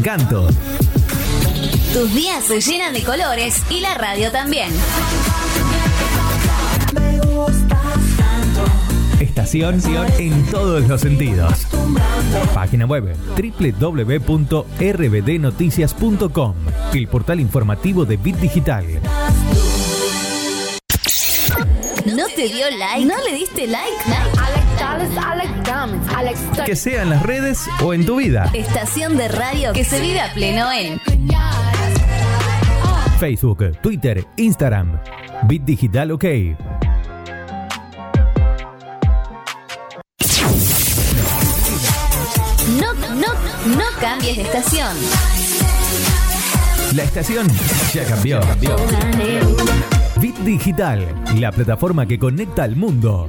encanto. Tus días se llenan de colores y la radio también. Estación en todos los sentidos. Página web www.rbdnoticias.com, el portal informativo de Bit Digital. ¿No te dio like? ¿No le diste like? Que sea en las redes o en tu vida. Estación de radio que se vive a pleno en Facebook, Twitter, Instagram. Bit Digital OK. No, no, no cambies de estación. La estación ya cambió. Bit Digital, la plataforma que conecta al mundo.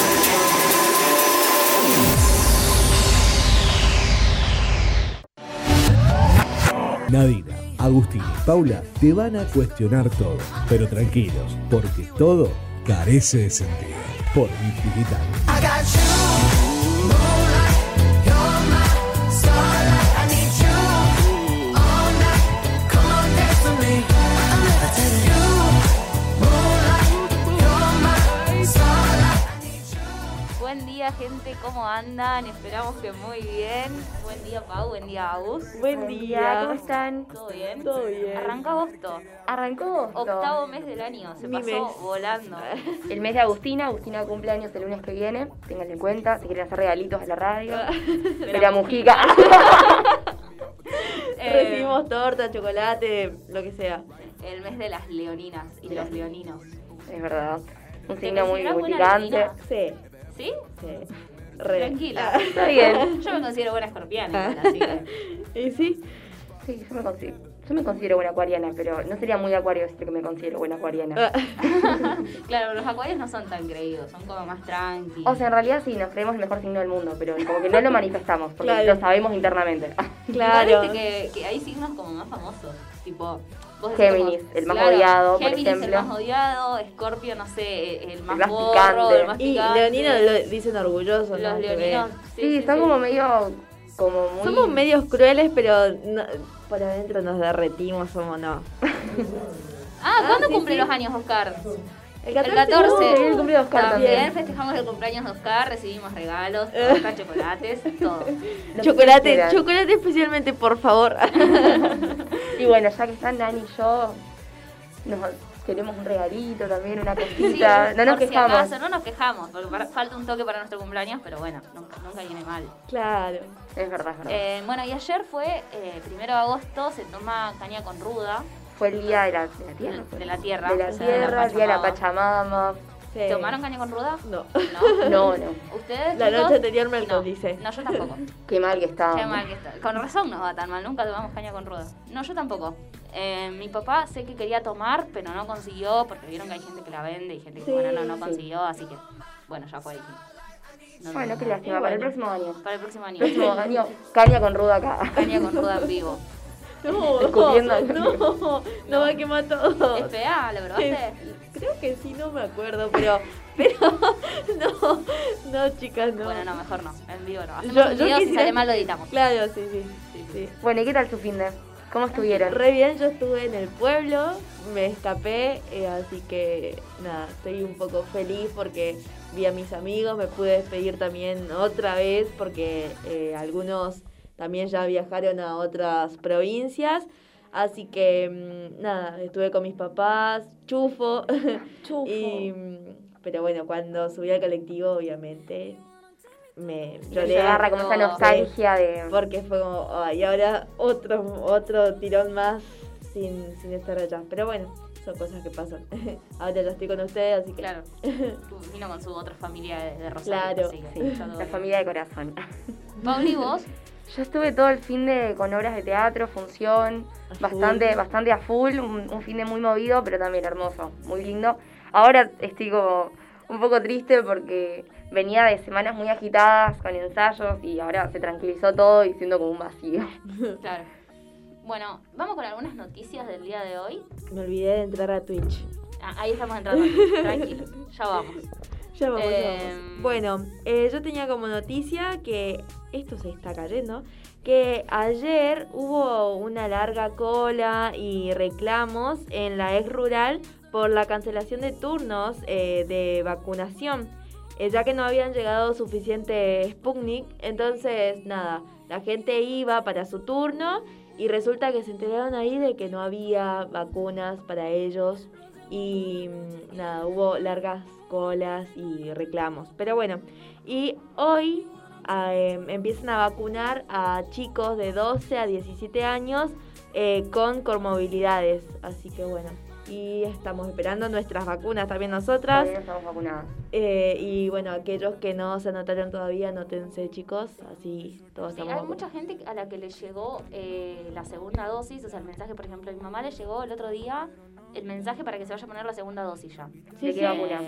Nadina, Agustín y Paula te van a cuestionar todo, pero tranquilos, porque todo carece de sentido. Por Digital. Gente, ¿cómo andan? Esperamos que muy bien. Buen día, Pau, buen día, Agus. Buen día, ¿cómo están? ¿Todo bien? Todo bien. Arranca agosto. Arrancó agosto. Octavo mes del año, se Mi pasó mes. volando. El mes de Agustina. Agustina cumple años el lunes que viene. Ténganlo en cuenta. Si quieren hacer regalitos a la radio. De la Mujica. Eh, Recibimos torta, chocolate, lo que sea. El mes de las leoninas y los leoninos. es verdad. Un ¿Te signo muy buena picante. leonina? Sí, ¿Sí? sí. Re. Tranquila. Está bien. Yo me considero buena escorpiana, así que... ¿Y sí? Sí, yo me considero. Yo me considero buena acuariana, pero no sería muy acuario decir que me considero buena acuariana. Ah. Claro, los acuarios no son tan creídos, son como más tranqui. O sea, en realidad sí, nos creemos el mejor signo del mundo, pero como que no lo manifestamos, porque Claro. lo sabemos internamente. Claro. Que hay signos como más famosos, tipo... vos Géminis, como- el más odiado, por Géminis ejemplo. el más odiado, Escorpio, no sé, el más, más gorro, picante. el más Y picante. leoninos lo dicen orgullosos. Los ver. leoninos. Sí, son como medio. como muy. Somos medios crueles, pero no- por adentro nos derretimos, somos no. Ah, ¿cuándo sí, cumple sí. los años Oscar? El El 14. Sí, el cumpleaños de Oscar también. también. festejamos el cumpleaños de Oscar, recibimos regalos, tortas, chocolates, todo. Chocolate, chocolate especialmente, por favor. Y bueno, ya que están Nani y yo, nos queremos un regalito también, una Sí, cosita. no nos por si quejamos. acaso, no nos quejamos, porque para- falta un toque para nuestro cumpleaños, pero bueno, nunca, nunca viene mal. Claro. Es verdad, es verdad. Eh, bueno, y ayer fue, eh, primero de agosto, se toma caña con ruda. Fue el día de la, de la tierra. De la tierra, De la o sea, tierra, el día de la Pachamama. Sí. ¿Tomaron caña con ruda? No. No. No, no. ¿Ustedes? La chicos? noche anterior me no. alcoholicé. No, yo tampoco. Qué mal que estaba. Qué mal que está. Con razón no va tan mal, nunca tomamos caña con ruda. No, yo tampoco. Eh, mi papá sé que quería tomar, pero no consiguió, porque vieron que hay gente que la vende y gente que, Sí, bueno, no, no sí. consiguió, así que, bueno, ya fue. No, Bueno, no, qué no. lástima. Para el próximo año. Para el próximo año. Próximo año, caña con ruda acá. Caña con ruda en vivo. No, no, no va a quemar todo. ¿Es fea? ¿Lo probaste? Creo que sí, no me acuerdo, pero, pero, no, no, chicas, no. Bueno, no, mejor no. En vivo no. Hacemos Yo- un yo video, si quisiera- sale mal lo editamos. Claro, sí, sí, sí. Bueno, ¿y qué tal su fin de? ¿Cómo estuvieron? Re bien, yo estuve en el pueblo, me escapé, eh, así que nada, estoy un poco feliz porque vi a mis amigos, me pude despedir también otra vez porque eh, algunos también ya viajaron a otras provincias, así que mm, nada, estuve con mis papás, chufo, Chufo. y, mm, pero bueno, cuando subí al colectivo obviamente me Se lloré. agarra como esa No. nostalgia de... Porque fue como, "Ay, y ahora otro, otro tirón más sin, sin estar allá. Pero bueno, son cosas que pasan. ahora ya estoy con ustedes, así que... Claro. Vino con su otra familia de, Rosario. Claro. así que Sí, ya todo la familia de corazón. Pauli, vos. Yo estuve todo el fin de con obras de teatro, función, A bastante, full. bastante a full, un, un fin de muy movido, pero también hermoso, muy lindo. Ahora estoy como un poco triste porque venía de semanas muy agitadas con ensayos y ahora se tranquilizó todo y siento como un vacío. Claro. Bueno, vamos con algunas noticias del día de hoy. Me olvidé de entrar a Twitch. Ah, ahí estamos entrando. Tranquilo, ya vamos. Em. Bueno, eh, yo tenía como noticia que esto se está cayendo, que ayer hubo una larga cola y reclamos en la ex rural por la cancelación de turnos eh, de vacunación, eh, ya que no habían llegado suficiente Sputnik. Entonces, nada, la gente iba para su turno y resulta que se enteraron ahí de que no había vacunas para ellos y mm, nada, hubo largas colas y reclamos. Pero bueno, y hoy em, empiezan a vacunar a chicos de 12 a 17 años eh, con comorbilidades. Así que bueno, y estamos esperando nuestras vacunas también nosotras. Todavía no estamos vacunadas. Eh, y bueno, aquellos que no se anotaron todavía, anótense chicos, así todos Sí, estamos hay vacunados. mucha gente a la que le llegó eh, la segunda dosis, o sea, el mensaje, por ejemplo, a mi mamá le llegó el otro día el mensaje para que se vaya a poner la segunda dosis ya. Sí, ¿De sí, qué vacuna?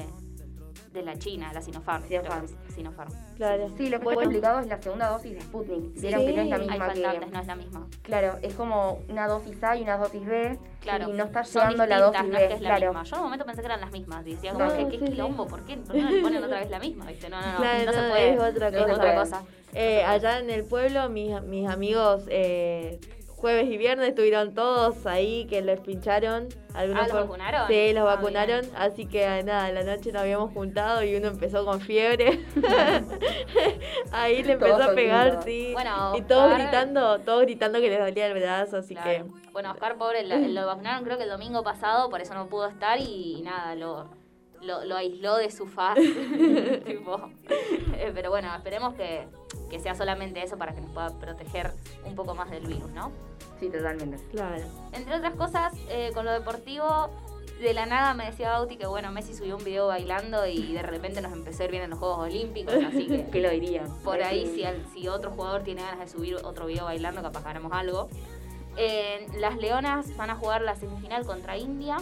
De la China, la Sinopharm. Sinopharm. que Sinopharm. Claro. Sí, lo que Bueno, está complicado es la segunda dosis de Sputnik. Vieron que no es la Sí. Hay misma que... no es la misma. Claro, es como una dosis A y una dosis B. Claro. Y no está Son llevando la dosis no B. es que es la claro. misma. Yo en un momento pensé que eran las mismas. y Decía, como, sí, ¿qué, qué sí. quilombo? ¿Por qué? ¿Por qué no le ponen otra vez la misma? ¿Viste? No, no, no. Claro, no se puede. es otra Es cosa. otra cosa. Eh, allá en el pueblo, mis, mis amigos eh, jueves y viernes estuvieron todos ahí que les pincharon. Algunos Ah, ¿los fueron- vacunaron? Sí, los Ah, vacunaron. bien. Así que nada, la noche nos habíamos juntado y uno empezó con fiebre. ahí le empezó Todos a pegar, sí. Bueno, y todos Oscar- gritando, todos gritando que les dolía el brazo, así Claro. que. Bueno, Oscar, pobre, lo, lo vacunaron creo que el domingo pasado, por eso no pudo estar y, nada, lo, lo, lo aisló de su faz. Tipo, eh, pero bueno, esperemos que, que sea solamente eso para que nos pueda proteger un poco más del virus, ¿no? Sí, totalmente. Claro. Entre otras cosas, eh, con lo deportivo, de la nada me decía Bauti que, bueno, Messi subió un video bailando y de repente nos empezó a ir bien en los Juegos Olímpicos, así que... ¿Qué lo diría? Por ahí, si, al- si otro jugador tiene ganas de subir otro video bailando, capaz ganamos algo. Eh, las Leonas van a jugar la semifinal contra India,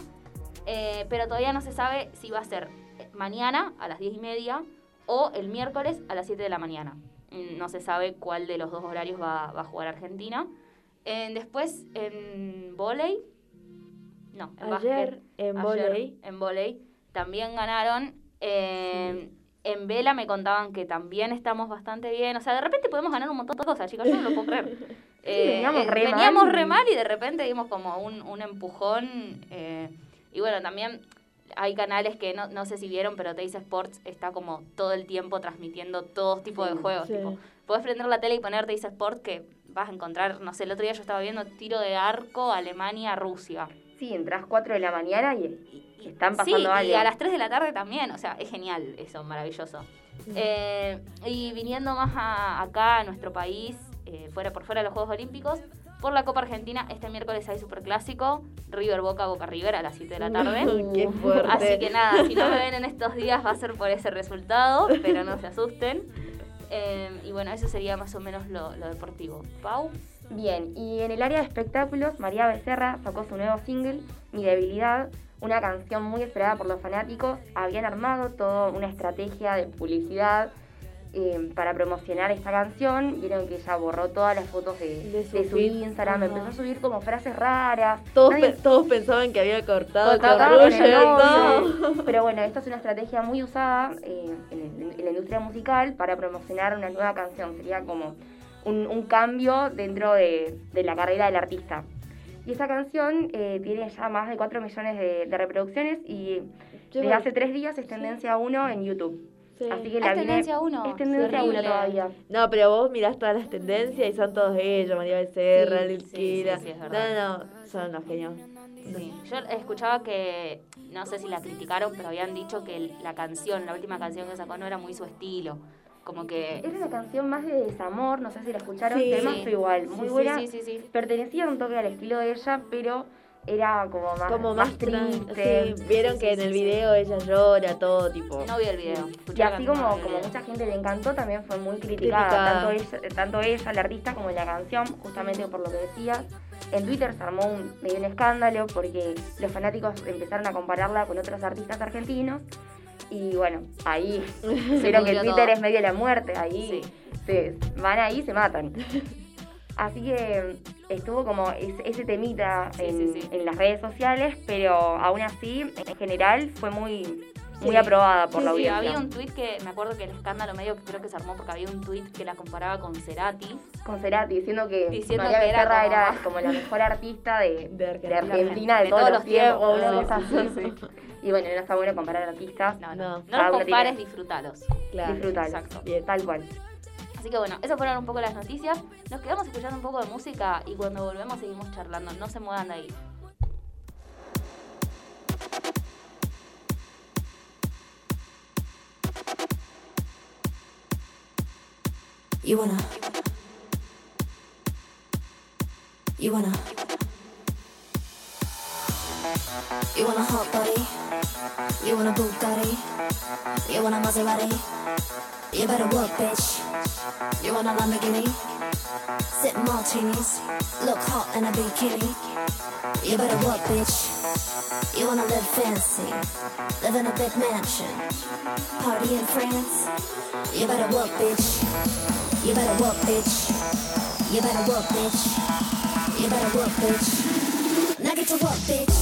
eh, pero todavía no se sabe si va a ser mañana a las 10 y media o el miércoles a las 7 de la mañana. Mm, No se sabe cuál de los dos horarios va, va a jugar Argentina. Eh, después, en volei, no, en Ayer básquet, en volei. en volei también ganaron. Eh, En vela me contaban que también estamos bastante bien. O sea, de repente podemos ganar un montón de cosas, chicos. Yo no lo puedo creer. Eh, veníamos re veníamos mal. re mal y de repente dimos como un, un empujón. eh, y bueno, también hay canales que no, no sé si vieron, pero Teis Sports está como todo el tiempo transmitiendo todo tipo de juegos. sí. Tipo, podés prender la tele y poner Teis Sports que vas a encontrar, no sé, el otro día yo estaba viendo tiro de arco Alemania-Rusia. sí, entras 4 de la mañana y, y están Sí, pasando algo. y a las 3 de la tarde también, o sea, es genial eso, maravilloso. Eh, y viniendo más a- acá, a nuestro país, eh, fuera por fuera de los Juegos Olímpicos, por la Copa Argentina, este miércoles hay Superclásico, River Boca, Boca River a las 7 de la tarde. Qué fuerte. Así que nada, si no me ven en estos días va a ser por ese resultado, pero no se asusten. Eh, y bueno, eso sería más o menos lo, lo deportivo. Pau, Bien, y en el área de espectáculos, María Becerra sacó su nuevo single, Mi Debilidad, una canción muy esperada por los fanáticos. Habían armado toda una estrategia de publicidad eh, para promocionar esta canción. Vieron que ella borró todas las fotos de, De su de su. Instagram, empezó a subir como frases raras. Todos, Nadie- pe- todos pensaban que había cortado con Roger, no. Pero bueno, esta es una estrategia muy usada eh, en, la industria musical para promocionar una nueva canción. Sería como un, un cambio dentro de, de la carrera del artista. Y esta canción eh, tiene ya más de 4 millones de, reproducciones y Yo desde hace 3 días es tendencia 1 en YouTube. Sí. Así que la es tendencia uno. Es tendencia Terrible. 1 todavía. No, pero vos mirás todas las tendencias y son todos ellos, María Becerra, Sí, sí, sí, sí, es verdad. no, no, son los genios. Sí, yo escuchaba que, no sé si la criticaron, pero habían dicho que la canción, la última canción que sacó no era muy su estilo. Como que... Era una canción más de desamor, no sé si la escucharon, Sí. tema Sí. fue igual, muy Sí, buena. Sí, sí, sí. Pertenecía un toque al estilo de ella, pero era como más, Como más, tran- triste. sí, vieron Sí, que sí, en sí, el sí. video ella llora, todo tipo. No vi el video. escuché Y así como, no como mucha gente le encantó, también fue muy criticada, Criticada. Tanto, ella, tanto ella, la artista, como la canción, justamente por lo que decías. En Twitter se armó un, medio un escándalo porque los fanáticos empezaron a compararla con otros artistas argentinos. Y bueno, ahí vieron que Twitter todo. es medio la muerte, ahí Sí. se van ahí y se matan. Así que estuvo como ese, ese temita Sí, en, sí, sí. en las redes sociales, pero aún así, en general, fue muy, muy aprobada por Sí, la audiencia. había un tweet que me acuerdo que el escándalo medio que creo que se armó porque había un tweet que la comparaba con Cerati. con Cerati diciendo que Diciendo María que era como- era como la mejor artista de, De de Argentina. De, De todos, todos los tiempos. Y bueno, no está bueno comparar artistas. No, No, no, no, los compares, disfrutalos. Claro. Disfrutar. exacto. Bien. Tal cual. Así que bueno, esas fueron un poco las noticias. Nos quedamos escuchando un poco de música y cuando volvemos seguimos charlando. No se muevan de ahí. You wanna. You wanna. You want a hot body. You want a Bugatti. You want a Maserati. You better work, bitch. You want a Lamborghini. Sip martinis. Look hot in a bikini. You better work, bitch. You wanna live fancy. Live in a big mansion. Party in France. You better work, bitch. You better work, bitch. You better work, bitch. You better work, bitch. Now get to work, bitch.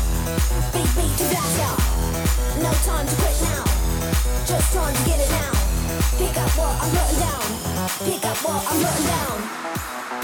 Pick up what I'm putting down.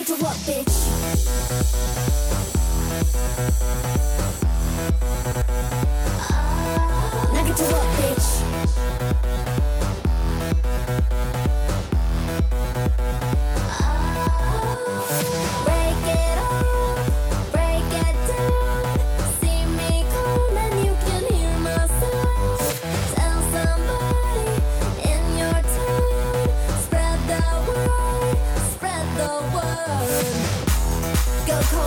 Get to work, bitch. Now get to work, bitch.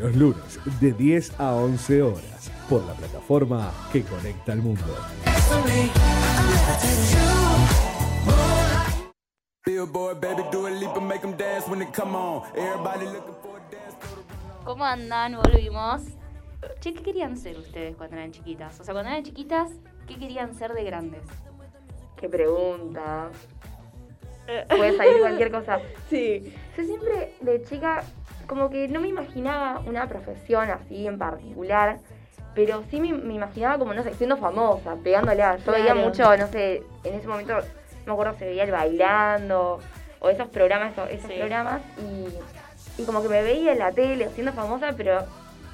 Los lunes de 10 a 11 horas por la plataforma que conecta al mundo. ¿Cómo andan? Volvimos. Che, ¿qué querían ser ustedes cuando eran chiquitas? O sea, cuando eran chiquitas, ¿qué querían ser de grandes? Qué pregunta. Puede salir cualquier cosa. Sí. Yo siempre de chica como que no me imaginaba una profesión así en particular, pero sí me, me imaginaba como, no sé, siendo famosa, pegándola. Yo veía mucho, no sé, en ese momento, no me acuerdo, se veía el bailando, o esos programas, esos, esos Sí. programas, y, y como que me veía en la tele siendo famosa, pero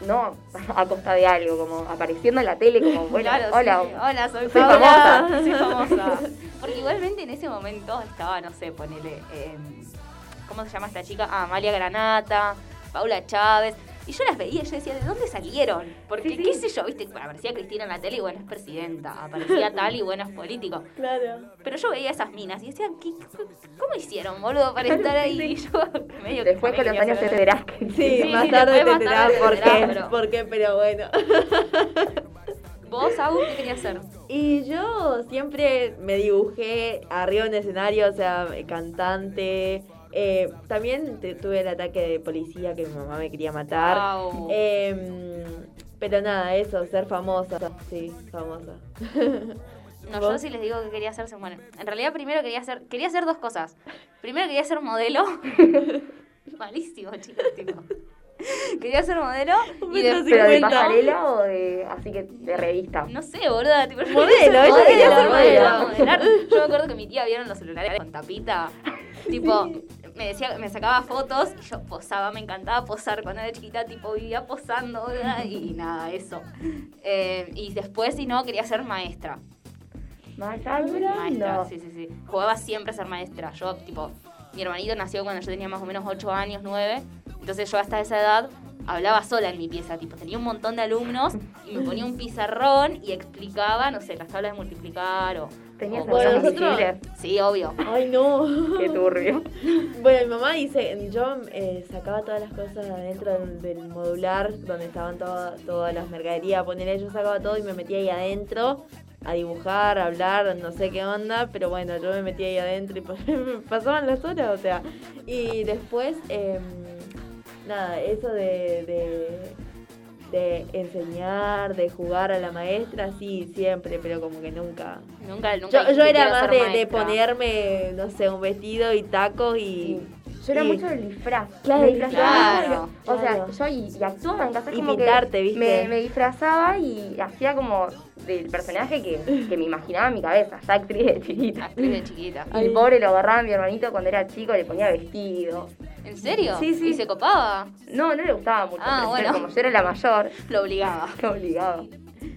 no a costa de algo, como apareciendo en la tele, como, bueno, Claro, hola. sí. hola, soy, soy famosa. Soy famosa. Porque igualmente en ese momento estaba, no sé, ponele. eh, ¿Cómo se llama esta chica? Ah, Amalia Granata, Paula Chávez. Y yo las veía y yo decía, ¿de dónde salieron? Porque, Sí, sí. qué sé yo, viste, Bueno, aparecía Cristina en la tele y bueno, es presidenta. Aparecía tal y bueno, es político. Claro. Pero yo veía esas minas y decía, ¿qué, ¿cómo hicieron, boludo, para estar ahí? Y yo medio que Después con los años te verás que Sí, Sí, más sí, tarde te más tarde enterás te por enterás, qué, pero- por qué, pero bueno. ¿Vos, Agus, qué querías hacer? Y yo siempre me dibujé arriba en escenario, o sea, cantante. Eh, también te- tuve el ataque de policía que mi mamá me quería matar. Au. Em, pero nada, eso, ser famosa. Sí, famosa. No, ¿Vos? yo sí les digo que quería hacerse, bueno, en realidad primero quería hacer, quería hacer dos cosas. Primero quería ser modelo. Malísimo, chicos, tipo. Quería ser modelo y metro de- ¿Pero de 50. pasarela o de así que de revista? no sé, boluda, tipo, yo Modelo, modelo, modelo. modelar. Yo me acuerdo que mi tía vieron los celulares con tapita. Tipo, me decía, me sacaba fotos y yo posaba, me encantaba posar cuando era chiquita, tipo vivía posando boluda, y nada, eso. Eh, y después, si no, quería ser maestra. Maestra, Maestra, sí, sí, sí. Jugaba siempre a ser maestra. Yo, tipo, mi hermanito nació cuando yo tenía más o menos 8 años, 9. Entonces yo hasta esa edad hablaba sola en mi pieza. Tipo, tenía un montón de alumnos y me ponía un pizarrón y explicaba, no sé, las tablas de multiplicar o... Tenías Bueno, nosotros-. Sí, obvio. Ay, no. Qué turbio. Bueno, mi mamá dice, yo eh, sacaba todas las cosas adentro del, del modular, donde estaban todas todas las mercaderías, ponerle, yo sacaba todo y me metía ahí adentro a dibujar, a hablar, no sé qué onda, pero bueno, yo me metía ahí adentro y pasaban las horas, o sea. Y después, em, nada, eso de, de, de enseñar, de jugar a la maestra, sí, siempre, pero como que nunca. Nunca, nunca Yo, yo era "Quiero más de, de maestra". ponerme, no sé, un vestido y tacos y. era y- mucho del disfraz. Claro, me el disfrazaba. disfraz. O sea, Claro. yo y, y actuaba en casa Y como pintarte, que ¿viste? Me, me disfrazaba y hacía como del personaje que, que me imaginaba en mi cabeza, ya actriz de chiquita. Actriz de chiquita. Y el pobre lo agarraba a mi hermanito cuando era chico, le ponía vestido. ¿En serio? Sí, sí. ¿Y se copaba? No, no le gustaba mucho. Ah, pero bueno. Como yo era la mayor, Lo obligaba. lo obligaba.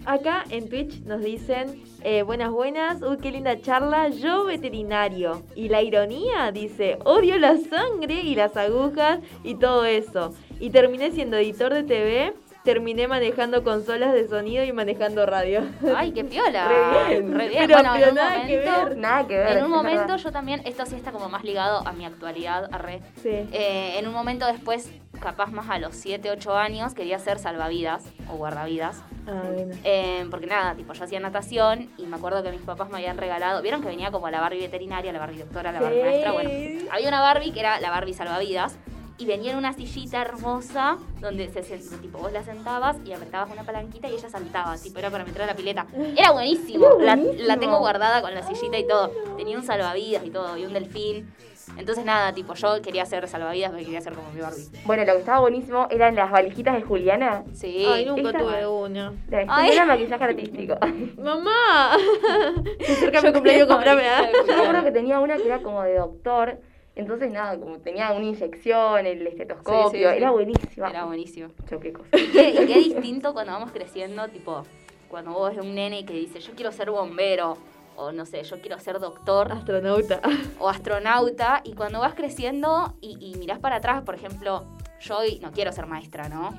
Acá en Twitch nos dicen, eh, buenas, buenas, uy, qué linda charla, yo veterinario. Y la ironía dice, odio la sangre y las agujas y todo eso. Y terminé siendo editor de TV, terminé manejando consolas de sonido y manejando radio. Ay, qué piola. Re bien. Re bien. Pero- bueno, pero en un nada que momento, ver. Nada que ver. en un momento verdad. yo también, esto sí está como más ligado a mi actualidad, a re. Sí. Eh, en un momento después, capaz más a los 7, 8 años, quería ser salvavidas o guardavidas. Ah. Eh, porque nada, tipo, yo hacía natación y me acuerdo que mis papás me habían regalado. ¿Vieron que venía como la Barbie veterinaria, la Barbie doctora, la Barbie Sí. maestra? Bueno, había una Barbie que era la Barbie salvavidas. Y venía en una sillita hermosa donde se tipo vos la sentabas y apretabas una palanquita y ella saltaba, tipo era para meter a la pileta. Era buenísimo. La, la tengo guardada con la sillita y todo. Tenía un salvavidas y todo, y un delfín. Entonces nada, tipo yo quería ser salvavidas porque quería ser como mi Barbie. Bueno, lo que estaba buenísimo eran las valijitas de Juliana. Sí. Ay, nunca tuve una. La Ay. era maquillaje artístico. ¡Mamá! Se acerca mi cumpleaños, comprame. ¿ah? de Yo me acuerdo que tenía una que era como de doctor. Entonces, nada, como tenía una inyección, el estetoscopio. Sí, sí, sí. Era buenísima. Era buenísimo. Yo qué cosa. Y qué, y qué distinto cuando vamos creciendo, tipo, cuando vos ves un nene que dice, yo quiero ser bombero, o no sé, yo quiero ser doctor Astronauta. o astronauta, y cuando vas creciendo y, y mirás para atrás, por ejemplo, yo hoy no quiero ser maestra, ¿no?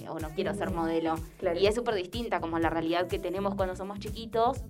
Eh, o no quiero ser modelo. Claro. Y es súper distinta como la realidad que tenemos cuando somos chiquitos,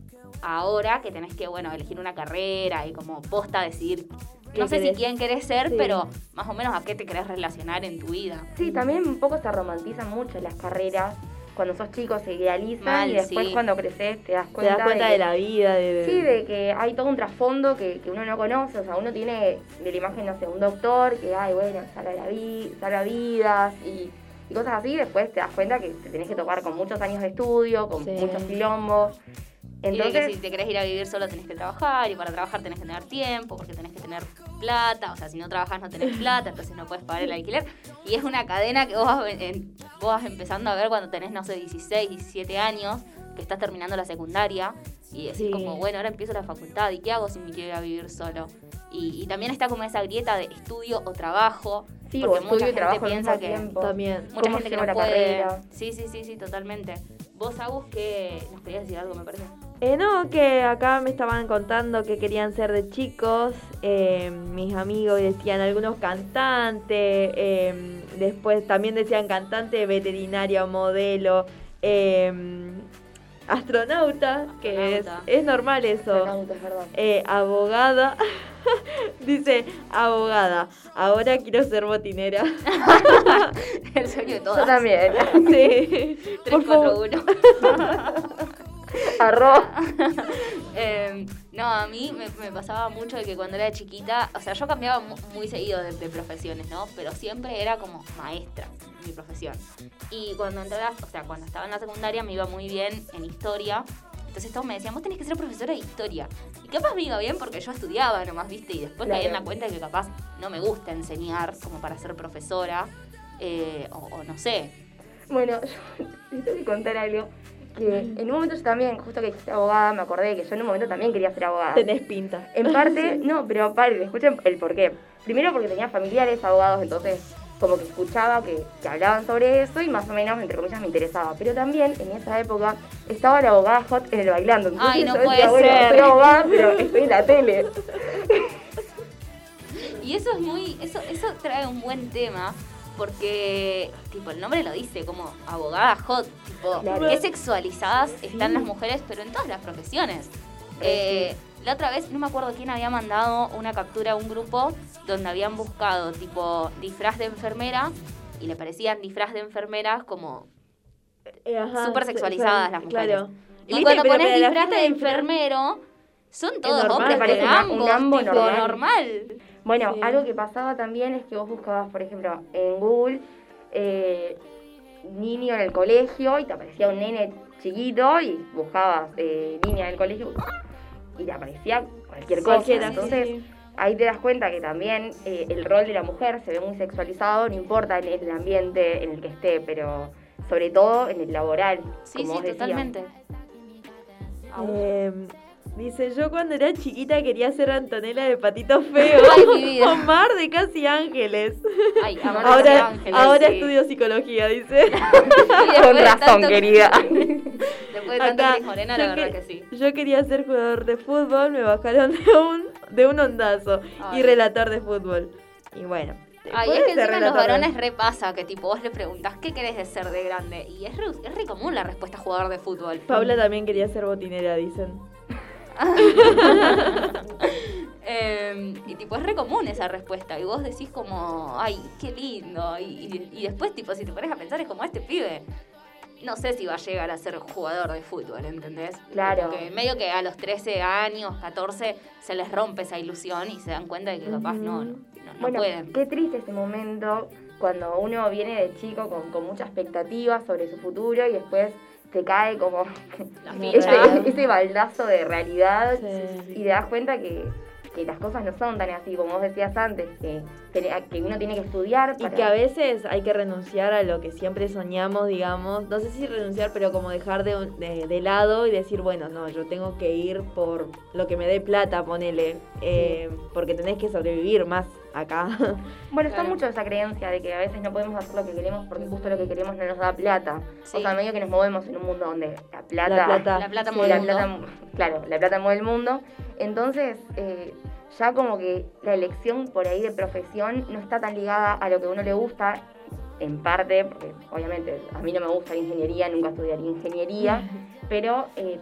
ahora que tenés que, bueno, elegir una carrera y como posta decidir, ¿Qué no sé si quién querés ser, Sí. pero más o menos a qué te querés relacionar en tu vida. Sí, también un poco se romantizan mucho las carreras. Cuando sos chico se idealizan Mal, y después sí. cuando creces te das Te cuenta, das cuenta de, la vida, de... Sí, de que hay todo un trasfondo que, que uno no conoce. O sea, uno tiene de la imagen, no sé, un doctor que, ay, bueno, salva, la vi- salva vidas y, y cosas así. Después te das cuenta que te tenés que topar con muchos años de estudio, con Sí. muchos quilombos. y de que Entonces, si te querés ir a vivir solo tenés que trabajar y para trabajar tenés que tener tiempo porque tenés que tener plata, o sea, si no trabajas no tenés plata, entonces no puedes pagar el alquiler. Y es una cadena que vos vas, en- vos vas empezando a ver cuando tenés, no sé, 16, 17 años, que estás terminando la secundaria y decís Sí. como, bueno, ahora empiezo la facultad y ¿qué hago si me quiero ir a vivir solo? Y, y también está como esa grieta de estudio o trabajo, sí, porque mucha gente trabajo piensa que. También. mucha ¿Cómo gente que no la puede. carrera? Sí, sí, sí, sí, totalmente. Vos, Agus, que nos querías decir algo, me parece. Eh, no, que acá me estaban contando que querían ser de chicos, eh, mis amigos decían algunos cantantes, eh, después también decían cantante, veterinaria, modelo, eh, astronauta, que es, Astronauta. es normal eso, Astronauta, es verdad. eh, abogada, dice abogada, ahora quiero ser botinera. El sueño de Yo todas. también. sí, 3, por 4, favor. 1. Arroz. Eh, no, a mí me, me pasaba mucho de que cuando era chiquita, o sea, yo cambiaba mu- muy seguido de, de profesiones, ¿no? Pero siempre era como maestra mi profesión. Y cuando entré, a- o sea, cuando estaba en la secundaria me iba muy bien en historia. Entonces todos me decían, vos tenés que ser profesora de historia. Y capaz me iba bien porque yo estudiaba nomás, ¿viste? Y después caí en Claro. la cuenta de que capaz no me gusta enseñar como para ser profesora. eh, o, o no sé. Bueno, yo tengo que contar algo. Que en un momento yo también, justo que dijiste abogada, me acordé que yo en un momento también quería ser abogada. Tenés pinta. En parte, no, pero paren, escuchen el porqué. Primero porque tenía familiares abogados, entonces como que escuchaba que, que hablaban sobre eso y más o menos, entre comillas, me interesaba. Pero también en esa época estaba la abogada hot en el bailando. Entonces Ay, no yo puede decía, bueno, ser. soy abogada, pero estoy en la tele. Y eso es muy, eso, eso trae un buen tema, porque tipo el nombre lo dice, como abogada hot, tipo, Claro. qué sexualizadas están las mujeres, pero en todas las profesiones. Eh, la otra vez, no me acuerdo quién había mandado una captura a un grupo donde habían buscado tipo disfraz de enfermera y le parecían disfraz de enfermeras como Eh, súper se- sexualizadas las mujeres. Claro. Y cuando Pero- pones pero disfraz de de enfer- enfermero, son todos normal, hombres un ambos, ambo tipo, normal. normal. Bueno, Sí. algo que pasaba también es que vos buscabas, por ejemplo, en Google, eh, niño en el colegio y te aparecía un nene chiquito y buscabas eh, niña del colegio y te aparecía cualquier cosa. Entonces, sí. ahí te das cuenta que también eh, el rol de la mujer se ve muy sexualizado, no importa en el ambiente en el que esté, pero sobre todo en el laboral. Sí, como sí, vos totalmente. Eh, dice, yo cuando era chiquita quería ser Antonella de Patito Feo. Ay, mi vida. Omar de Casi Ángeles. Ay, amor, ahora Ángeles, ahora sí. estudio psicología, dice. Con de razón, tanto- querida. Después de tanto Acá, Morena, la verdad que- que sí. Yo quería ser jugador de fútbol, me bajaron de un, de un ondazo. Ay. Y relator de fútbol. Y bueno. Ay, es que encima los de- varones repasa que tipo vos le preguntás qué querés de ser de grande y es re, es re común la respuesta jugador de fútbol. Paula también quería ser botinera, dicen. Eh, y tipo es re común esa respuesta y vos decís como, ay, qué lindo. Y, y- después tipo si te pones a pensar es como este pibe. No sé si va a llegar a ser jugador de fútbol, ¿entendés? Claro. Porque medio que a los 13 años, 14, se les rompe esa ilusión y se dan cuenta de que capaz no, no, no- no bueno, pueden. qué triste ese momento cuando uno viene de chico con, con mucha expectativa sobre su futuro y después te cae como ese, ese baldazo de realidad Sí. y te das cuenta que, que las cosas no son tan así como vos decías antes, que, que- uno tiene que estudiar Y que a veces hay que renunciar a lo que siempre soñamos, digamos. No sé si renunciar, pero como dejar de, de, de lado y decir, bueno, no, yo tengo que ir por lo que me dé plata, ponele. eh, porque tenés que sobrevivir más acá. Bueno, está Claro. mucho esa creencia de que a veces no podemos hacer lo que queremos porque justo lo que queremos no nos da plata. Sí. O sea, medio que nos movemos en un mundo donde la plata... La plata. La plata Sí, mueve la el plata, mundo. claro, la plata mueve el mundo. Entonces, eh, ya como que la elección por ahí de profesión no está tan ligada a lo que a uno le gusta, en parte, porque obviamente a mí no me gusta la ingeniería, nunca estudiaría ingeniería, pero, eh,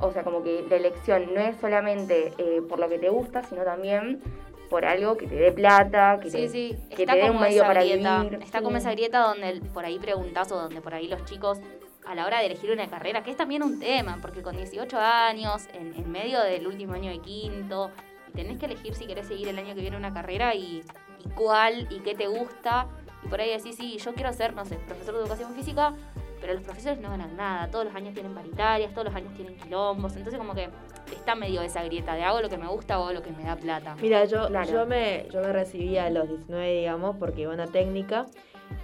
o sea, como que la elección no es solamente eh, por lo que te gusta, sino también por algo que te dé plata, que Sí, te, sí, que está te dé un medio para grieta, vivir. está Sí. como esa grieta donde por ahí preguntás o donde por ahí los chicos a la hora de elegir una carrera, que es también un tema, porque con 18 años, en, en medio del último año de quinto, tenés que elegir si querés seguir el año que viene una carrera y, y cuál y qué te gusta, y por ahí decís, sí, yo quiero ser, no sé, profesor de educación física, pero los profesores no ganan nada, todos los años tienen paritarias, todos los años tienen quilombos, entonces como que está medio esa grieta de hago lo que me gusta o hago lo que me da plata. Mira, yo, Claro. yo, me, yo me recibí a los 19, digamos, porque iba a una técnica.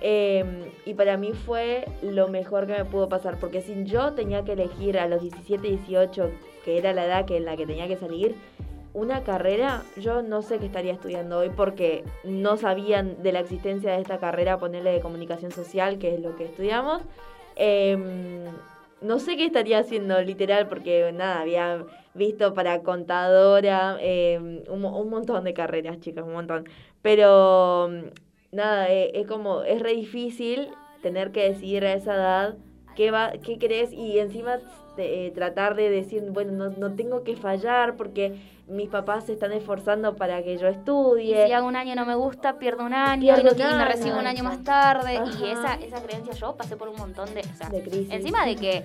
Eh, y para mí fue lo mejor que me pudo pasar, porque si yo tenía que elegir a los 17, 18, que era la edad que, en la que tenía que salir, una carrera, yo no sé qué estaría estudiando hoy porque no sabían de la existencia de esta carrera, ponerle de comunicación social, que es lo que estudiamos. Em, no sé qué estaría haciendo literal porque nada, había visto para contadora, em, un, un montón de carreras, chicas, un montón. Pero nada, eh, es como, es re difícil tener que decidir a esa edad qué, va, qué querés y encima eh, tratar de decir, bueno, no, no tengo que fallar porque mis papás se están esforzando para que yo Y estudie. si hago un año y no me gusta, pierdo un año Pierdo y, no- y me recibo un año más tarde. Y esa, esa creencia yo pasé por un montón de... O sea, De crisis. encima de que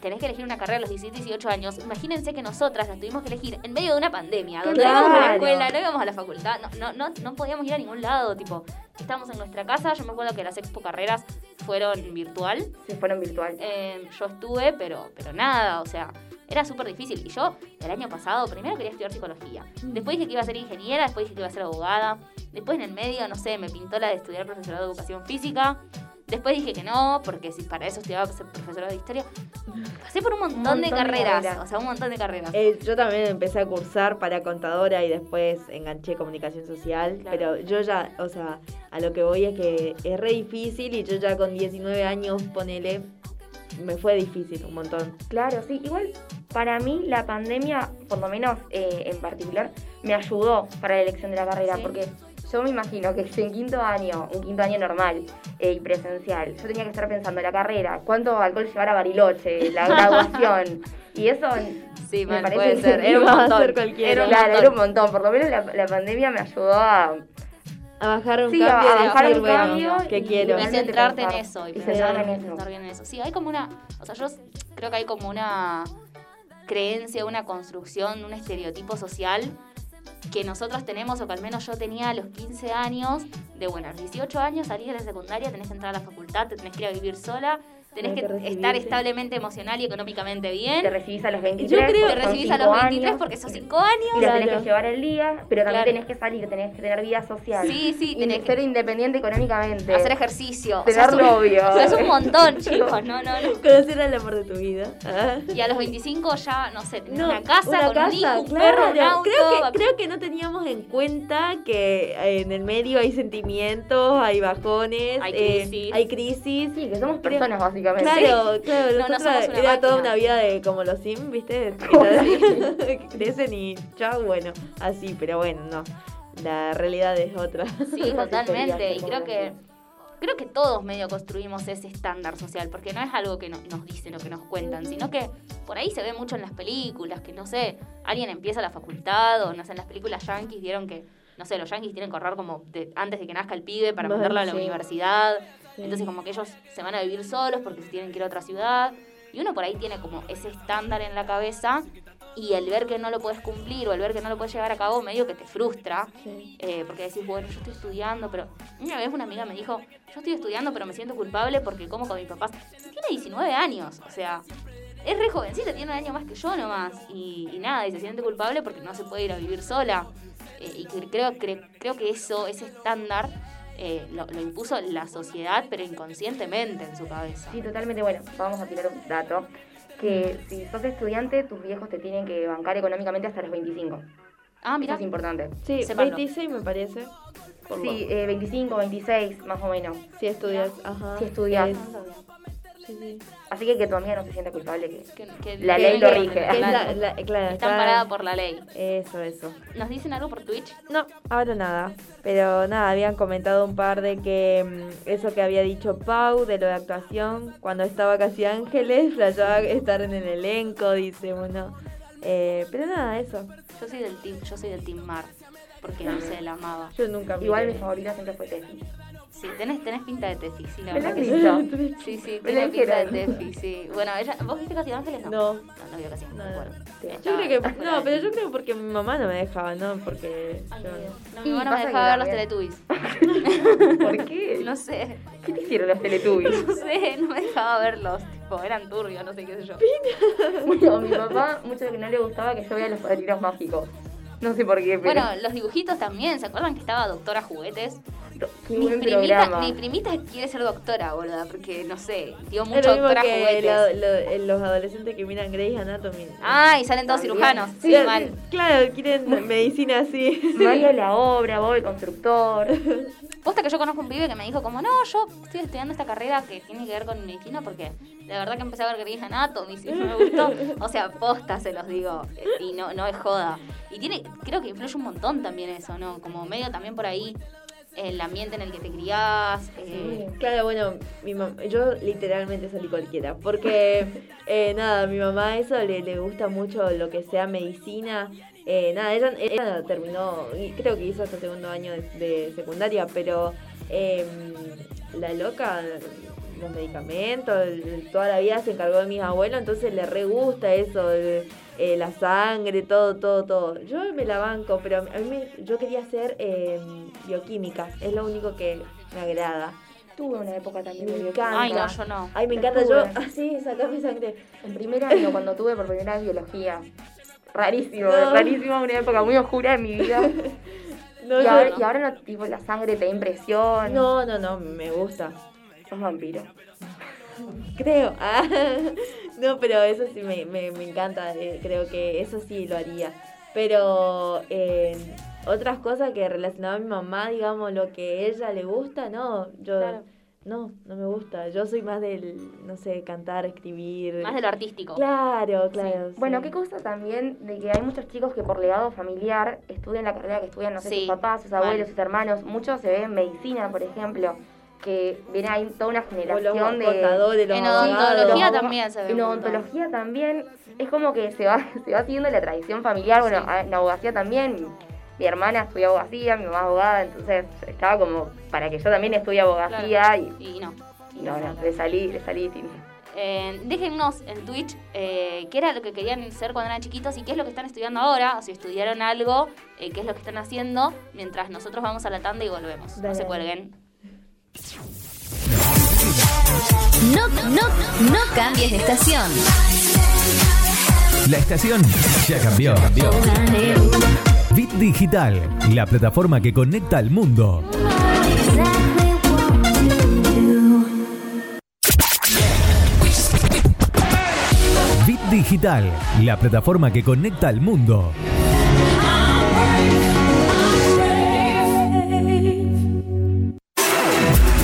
tenés que elegir una carrera a los 17, 18 años, imagínense que nosotras la tuvimos que elegir en medio de una pandemia, donde no íbamos a la escuela, no íbamos a la facultad, no, no, no, no podíamos ir a ningún lado, tipo, estábamos en nuestra casa, yo me acuerdo que las expo carreras fueron virtual, Se fueron virtual. eh, yo estuve, pero, pero nada, o sea, era súper difícil. Y yo, el año pasado, primero quería estudiar psicología. Después dije que iba a ser ingeniera, después dije que iba a ser abogada. Después en el medio, no sé, me pintó la de estudiar profesorado de educación física. Después dije que no, porque si para eso estudiaba ser profesorado de historia. Pasé por un montón, montón de de carreras, carreras. o sea, un montón de carreras. Eh, yo también empecé a cursar para contadora y después enganché comunicación social, Claro. pero yo ya, o sea, a lo que voy es que es re difícil y yo ya con 19 años, ponele, me fue difícil un montón. Claro, sí. Igual, para mí, la pandemia, por lo menos eh, en particular, me ayudó para la elección de la carrera. Sí. Porque yo me imagino que si en quinto año, un quinto año normal eh, y presencial, yo tenía que estar pensando la carrera, cuánto alcohol llevar a Bariloche, la graduación. y eso sí, me parece puede ser. Era un montón. ser cualquiera. Era un claro, montón. era un montón. Por lo menos la, la pandemia me ayudó a, A bajar un Sí, a- cambio a bajar decir, un bueno, cambio ¿qué y- quiero? Y centrarte en eso. Y Y pensar, centrarme en eso. pensar bien en eso. Sí, hay como una. O sea, yo creo que hay como una creencia, una construcción, un estereotipo social que nosotros tenemos, o que al menos yo tenía a los 15 años, de bueno, a los 18 años salís de la secundaria, tenés que entrar a la facultad, te tenés que ir a vivir sola, tenés que que estar establemente emocional y económicamente bien. Te recibís a los 23. Yo creo- Te son recibís a los 23 años, porque sos 5 años. Y lo tenés que llevar el día, pero también Claro. tenés que salir, tenés que tener vida social. Sí, sí, Y tenés que ser independiente económicamente. hacer ejercicio. Tener novio. o sea, es un montón, chicos. No, no, no. Conocer al amor de tu vida. Ah. Y a los 25 ya, no sé, tenés No, una casa una con casa, un hijo, un claro. perro, un auto. creo, que, creo que no teníamos en cuenta que en el medio hay sentimientos, hay bajones, Hay eh, crisis. hay crisis. Sí, que somos personas básicamente. Claro, claro, No, no nosotros somos una era toda una vida de como los Sims, ¿viste? Que crecen y chao, bueno, así, pero bueno, no. La realidad es otra. Sí, totalmente. Y creo que creo que todos medio construimos ese estándar social, porque no es algo que no- nos dicen o que nos cuentan, sino que por ahí se ve mucho en las películas, que no sé, alguien empieza la facultad o no sé, en las películas yankees vieron que, no sé, los yankees tienen que ahorrar como de- antes de que nazca el pibe para Bueno, mandarlo a la sí. universidad. Entonces como que ellos se van a vivir solos porque se tienen que ir a otra ciudad. Y uno por ahí tiene como ese estándar en la cabeza y el ver que no lo puedes cumplir o el ver que no lo puedes llevar a cabo medio que te frustra. Sí. Eh, porque decís, bueno, yo estoy estudiando, pero una vez una amiga me dijo, yo estoy estudiando, pero me siento culpable porque como con mis papás. Tiene 19 años, o sea, es re jovencita, tiene un año más que yo nomás. Y, y nada, y se siente culpable porque no se puede ir a vivir sola. Eh, y creo, cre- creo que eso, ese estándar, eh, lo, lo impuso la sociedad, pero inconscientemente en su cabeza. Sí, totalmente. Bueno, vamos a tirar un dato. Que si sos estudiante, tus viejos te tienen que bancar económicamente hasta los 25. Ah, Eso mira. es importante. Sí, Sépanlo. 26 me parece. Por Sí, eh, 25, 26, más o menos. si estudias, ajá. Si estudias. Es- sí, sí. Así que que tu amiga no se sienta culpable. Que... Que- que La ley lo rige. Que es la- la- la- claro, está amparada por la ley. Eso, eso. ¿Nos dicen algo por Twitch? No, ahora nada. Pero nada, habían comentado un par de que mm, eso que había dicho Pau de lo de actuación, cuando estaba casi Ángeles, flasheaba estar en el elenco, dice uno. Eh, pero nada, eso. Yo soy del team, yo soy del team Mar, porque no sé, la amaba. Yo nunca Igual mi favorita siempre fue Tefi. Sí, tenés, tenés pinta de Tefi, sí, la ¿Me lo verdad que sí. Sí, sí, lo pinta de. Tefi, sí. Bueno, ella, ¿vos viste Casi Ángeles? No. No. No, no vio Casi No, Ángeles, no. bueno. Yo creo que. No, pero yo creo porque mi mamá no me dejaba, ¿no? Porque. Ay, yo-. No, Y mi mamá no me dejaba ver los Teletubbies. ¿Por qué? No sé, ¿Qué te hicieron los Teletubbies? no sé, no me dejaba verlos. Tipo, eran turbios, no sé qué sé yo. bueno, a mi papá mucho que no le gustaba que yo vea los padrinos mágicos. No sé por qué, pero... Bueno, los dibujitos también, ¿se acuerdan que estaba Doctora Juguetes? qué Mi primita, programa. mi primita quiere ser doctora, boluda, porque no sé, dio mucho Doctora que Juguetes. lo- eh, los adolescentes que miran Grey's Anatomy. Ah, y salen todos También. cirujanos. Sí, Claro, mal. Claro, quieren medicina así. Mario la obra, Bob el constructor. Posta que yo conozco un pibe que me dijo como, no, yo estoy estudiando esta carrera que tiene que ver con medicina porque la verdad que empecé a ver Grey's Anatomy y no me gustó. O sea, posta se los digo eh, y no, no es joda. Y tiene, creo que influye un montón también eso, ¿no? Como medio también por ahí el ambiente en el que te criás. eh, Claro, bueno, mi yo literalmente salí cualquiera, porque eh, nada, mi mamá eso le, le gusta mucho lo que sea medicina. Eh, nada, ella, ella terminó, creo que hizo hasta segundo año de, de secundaria, pero eh, la loca, los medicamentos, el- toda la vida se encargó de mis abuelos, entonces le re gusta eso, el- eh, la sangre, todo, todo, todo. Yo me la banco, pero a mí me- yo quería ser eh, bioquímica, es lo único que me agrada. Tuve una época también de Me bioquímica. encanta. Ay, no, yo no. Ay, me encanta yo. Así, sacame sangre. En primer año, cuando tuve por primera vez biología. Rarísimo, No. rarísimo, una época muy oscura de mi vida. No, y, ahora, no. y ahora no, tipo, la sangre te da impresión. no, no, no, me gusta. Sos vampiro. Creo. Ah, no, pero eso sí me, me, me encanta. eh, creo que eso sí lo haría. Pero eh, otras cosas que relacionado a mi mamá, digamos, lo que a ella le gusta, no. Yo. Claro. No, no me gusta. Yo soy más del, no sé, cantar, escribir. Más de lo artístico. Claro, claro. Bueno, sí. qué cosa también de que hay muchos chicos que por legado familiar estudian la carrera que estudian, no sé, Sí, sus papás, sus abuelos, sus hermanos. Muchos se ven en medicina, por ejemplo, que viene ahí toda una generación de... contadores, los En odontología también se ve En odontología también es como que se va, se va siguiendo la tradición familiar. Bueno, Sí. en abogacía también. Mi hermana estudia abogacía, mi mamá abogada, entonces estaba como para que yo también estudie abogacía Claro. y, Y no. y no, no, le salí, le salí. Eh, déjennos en Twitch eh, qué era lo que querían ser cuando eran chiquitos y qué es lo que están estudiando ahora, o si estudiaron algo, eh, qué es lo que están haciendo, mientras nosotros vamos a la tanda y volvemos. No se cuelguen. No, no, no cambies de estación. La estación ya cambió. Bit Digital, la plataforma que conecta al mundo. Bit Digital, la plataforma que conecta al mundo.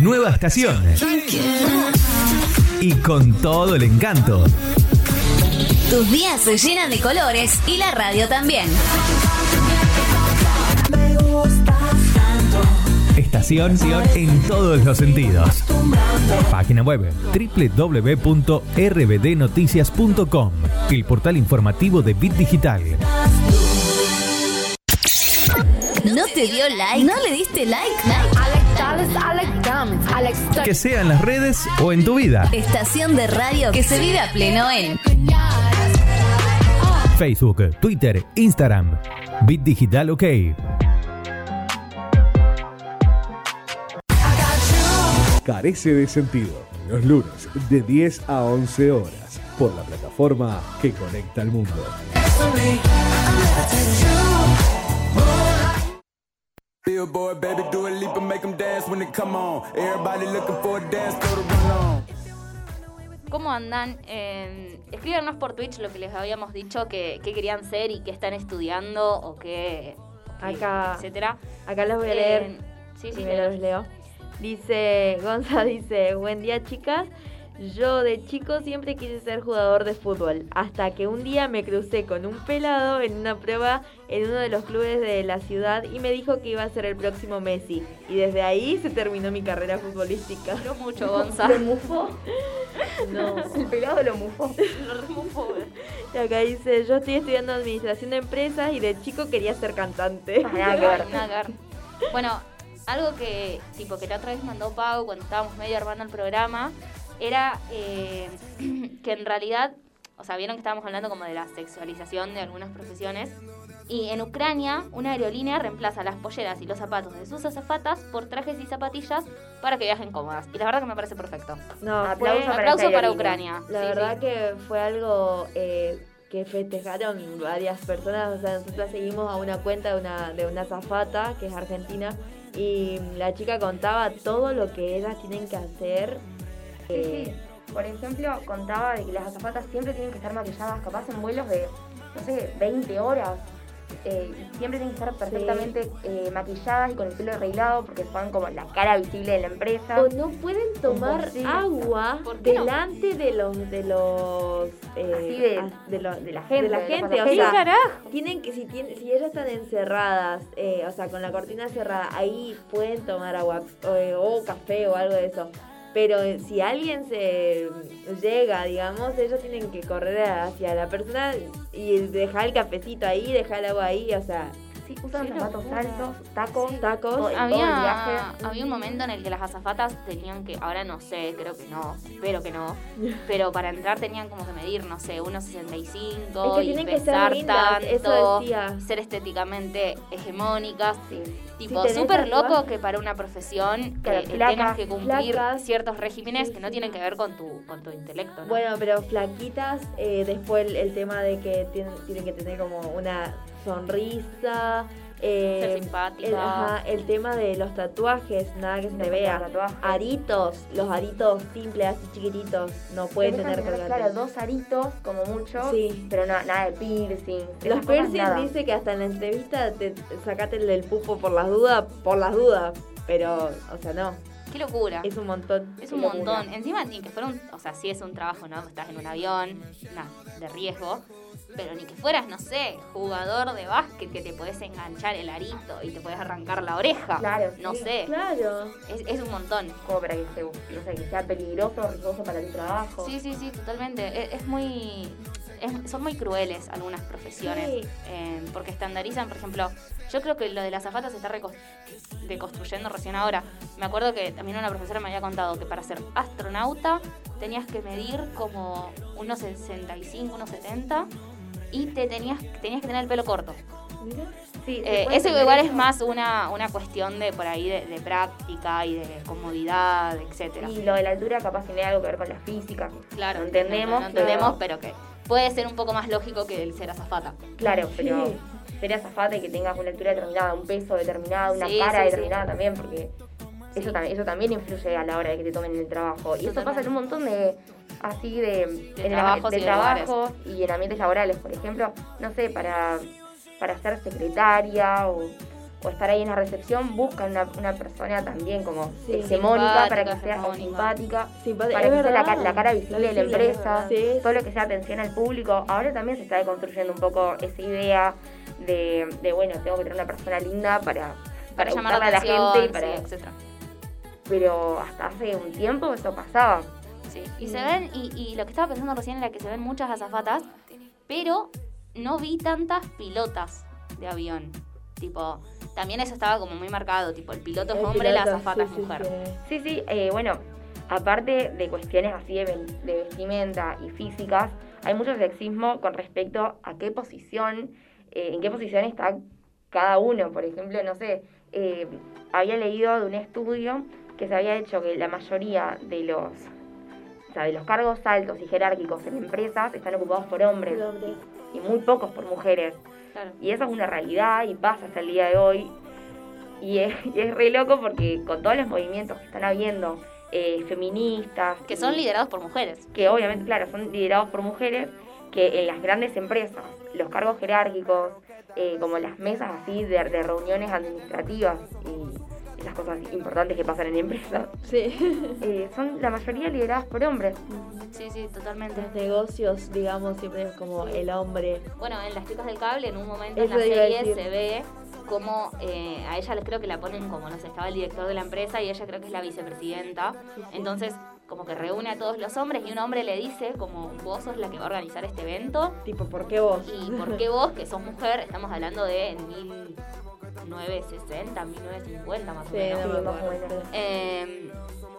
Nueva estación. Y con todo el encanto. Tus días se llenan de colores y la radio también. Estación en todos los sentidos. Página web www.rbdnoticias.com, el portal informativo de Bit Digital. ¿No te dio like? ¿No le diste like? Que sea en las redes o en tu vida. Estación de radio que se vive a pleno en Facebook, Twitter, Instagram. Bit Digital OK. Carece de sentido. Los lunes de 10 a 11 horas. Por la plataforma que conecta al mundo. Billboard, baby, do a leap and make them dance when they come on. Everybody looking for a dance, go to run on. ¿Cómo andan? Eh, escríbanos por Twitch lo que les habíamos dicho, que, qué querían ser y qué están estudiando o qué, Acá- etcétera. Acá los voy a leer. Eh, sí, sí, los leo. Dice, Gonza dice, buen día chicas. Yo de chico siempre quise ser jugador de fútbol, hasta que un día me crucé con un pelado en una prueba en uno de los clubes de la ciudad y me dijo que iba a ser el próximo Messi. Y desde ahí se terminó mi carrera futbolística. No mucho, Gonza. ¿Lo mufó? No. El pelado lo mufó. Lo remufó, güey. Y acá dice, yo estoy estudiando administración de empresas y de chico quería ser cantante. Ah, que ver. Bueno, algo que tipo que la otra vez mandó Pau cuando estábamos medio armando el programa era eh, que en realidad, o sea, vieron que estábamos hablando como de la sexualización de algunas profesiones. Y en Ucrania, una aerolínea reemplaza las polleras y los zapatos de sus azafatas por trajes y zapatillas para que viajen cómodas. Y la verdad que me parece perfecto. No, Aplauso para aplauso para. Ucrania. La Sí, verdad sí. que fue algo eh, que festejaron varias personas. O sea, nosotros seguimos a una cuenta de una, de una zafata que es argentina Y la chica contaba todo lo que ellas tienen que hacer. Eh, sí. Por ejemplo, contaba de que las azafatas siempre tienen que estar maquilladas, capaz en vuelos de, no sé, 20 horas. Eh, siempre tienen que estar perfectamente eh, maquilladas y con el pelo arreglado porque son como la cara visible de la empresa. O no pueden tomar agua delante de los de los eh, de- ah, de, lo- de la gente, de la gente, o sea, tienen que si tienen, si ellas están encerradas, eh, o sea, con la cortina cerrada, ahí pueden tomar agua eh, o café o algo de eso. Pero si alguien se llega, digamos, ellos tienen que correr hacia la persona y dejar el cafecito ahí, dejar el agua ahí, o sea, Sí, usan Qué zapatos locura. altos, tacos, tacos. todo- todo el Había, viaje. había un momento en el que las azafatas tenían que, ahora no sé, creo que no, espero que no, pero para entrar tenían como que medir, no sé, 1,65 Es que y que ser pesar lindas, eso tanto, decía. ser estéticamente hegemónicas. Sí. Tipo, súper loco que para una profesión Claro, tengas que cumplir ciertos regímenes que no tienen que ver con tu, con tu intelecto, ¿no? Bueno, pero flaquitas, eh, después el, el tema de que tienen, tienen que tener como una sonrisa. eh, Ser simpática. El, ajá, el tema de los tatuajes, nada que se De vea. tatuajes. Aritos, los aritos simples, así chiquititos, no pueden Te tener colgantes. claro, dos aritos como mucho, Sí. pero no, nada de piercing. Los piercing nada. dice que hasta en la entrevista te sacate el del pupo por las dudas, por las dudas. Pero, o sea, no, Qué locura. es un montón. Es un montón. Encima, ni que fuera un. O sea, sí es un trabajo, ¿no? Estás en un avión, nah, de riesgo. Pero ni que fueras, no sé, jugador de básquet que te podés enganchar el arito y te podés arrancar la oreja. Claro, No sí. sé. Claro. Es, es un montón. Como para que, se, no sé, que sea peligroso, riesgoso para tu trabajo. Sí, sí, sí, totalmente. Es, es muy. es- son muy crueles algunas profesiones. Sí. eh, porque estandarizan, por ejemplo, yo creo que lo de las zapatas se está deconstruyendo recién ahora. Me acuerdo que también una profesora me había contado que para ser astronauta tenías que medir como unos 65, unos 70 y te tenías, tenías que tener el pelo corto. Mira. Sí, Eh, eso igual es más una, una cuestión de por ahí de, de práctica y de comodidad, etcétera. Y lo de la altura capaz tiene algo que ver con la física. Claro, Lo entendemos, no, no entendemos, pero- pero que puede ser un poco más lógico que el ser azafata. Claro, pero Sí. sería azafata y que tengas una altura determinada, un peso determinado, una Sí, cara sí, determinada sí. también, porque. Eso, también, eso también influye a la hora de que te tomen el trabajo. Y eso pasa en un montón de así de, en el- trabajos de y de trabajos y en ambientes laborales, por ejemplo, no sé, para, para ser secretaria o, o estar ahí en la recepción, buscan una, una persona también como Sí, hegemónica para que sea o simpática. Simpática, para que sea la, cara visible de la empresa, Sí. todo lo que sea atención al público. Ahora también se está deconstruyendo un poco esa idea de, de, bueno, tengo que tener una persona linda para, para, llamar gustarle a la gente, y para, sí, etcétera. Pero hasta hace un tiempo eso pasaba. Sí. Y se ven, y, y lo que estaba pensando recién era que se ven muchas azafatas, pero no vi tantas pilotas de avión. Tipo, también eso estaba como muy marcado, tipo, el piloto es hombre, la piloto, azafata es sí, mujer. sí. Sí, sí, eh, bueno, aparte de cuestiones así de vestimenta y físicas, hay mucho sexismo con respecto a qué posición, eh, en qué posición está cada uno. Por ejemplo, no sé, eh, había leído de un estudio que se había hecho que la mayoría de los, o sea, de los cargos altos y jerárquicos en empresas están ocupados por hombres y muy pocos por mujeres. Claro. Y eso es una realidad y pasa hasta el día de hoy. Y es, y es re loco porque con todos los movimientos que están habiendo, eh, feministas, Que son liderados por mujeres. que obviamente, claro, son liderados por mujeres, que en las grandes empresas, los cargos jerárquicos, eh, como las mesas así de, de reuniones administrativas y esas cosas importantes que pasan en empresas, Sí. eh, son la mayoría lideradas por hombres. Sí, sí, totalmente. Los negocios, digamos, siempre es como el hombre. Bueno, en las chicas del cable, en un momento Eso en la serie se ve como eh, a ella les creo que la ponen como, no sé, estaba el director de la empresa y ella creo que es la vicepresidenta. Entonces, como que reúne a todos los hombres y un hombre le dice, como, vos sos la que va a organizar este evento. Tipo, ¿por qué vos? ¿Y por qué vos, que sos mujer, estamos hablando de 1960, 1950 más o Sí, menos? no Sí, más o menos. Eh,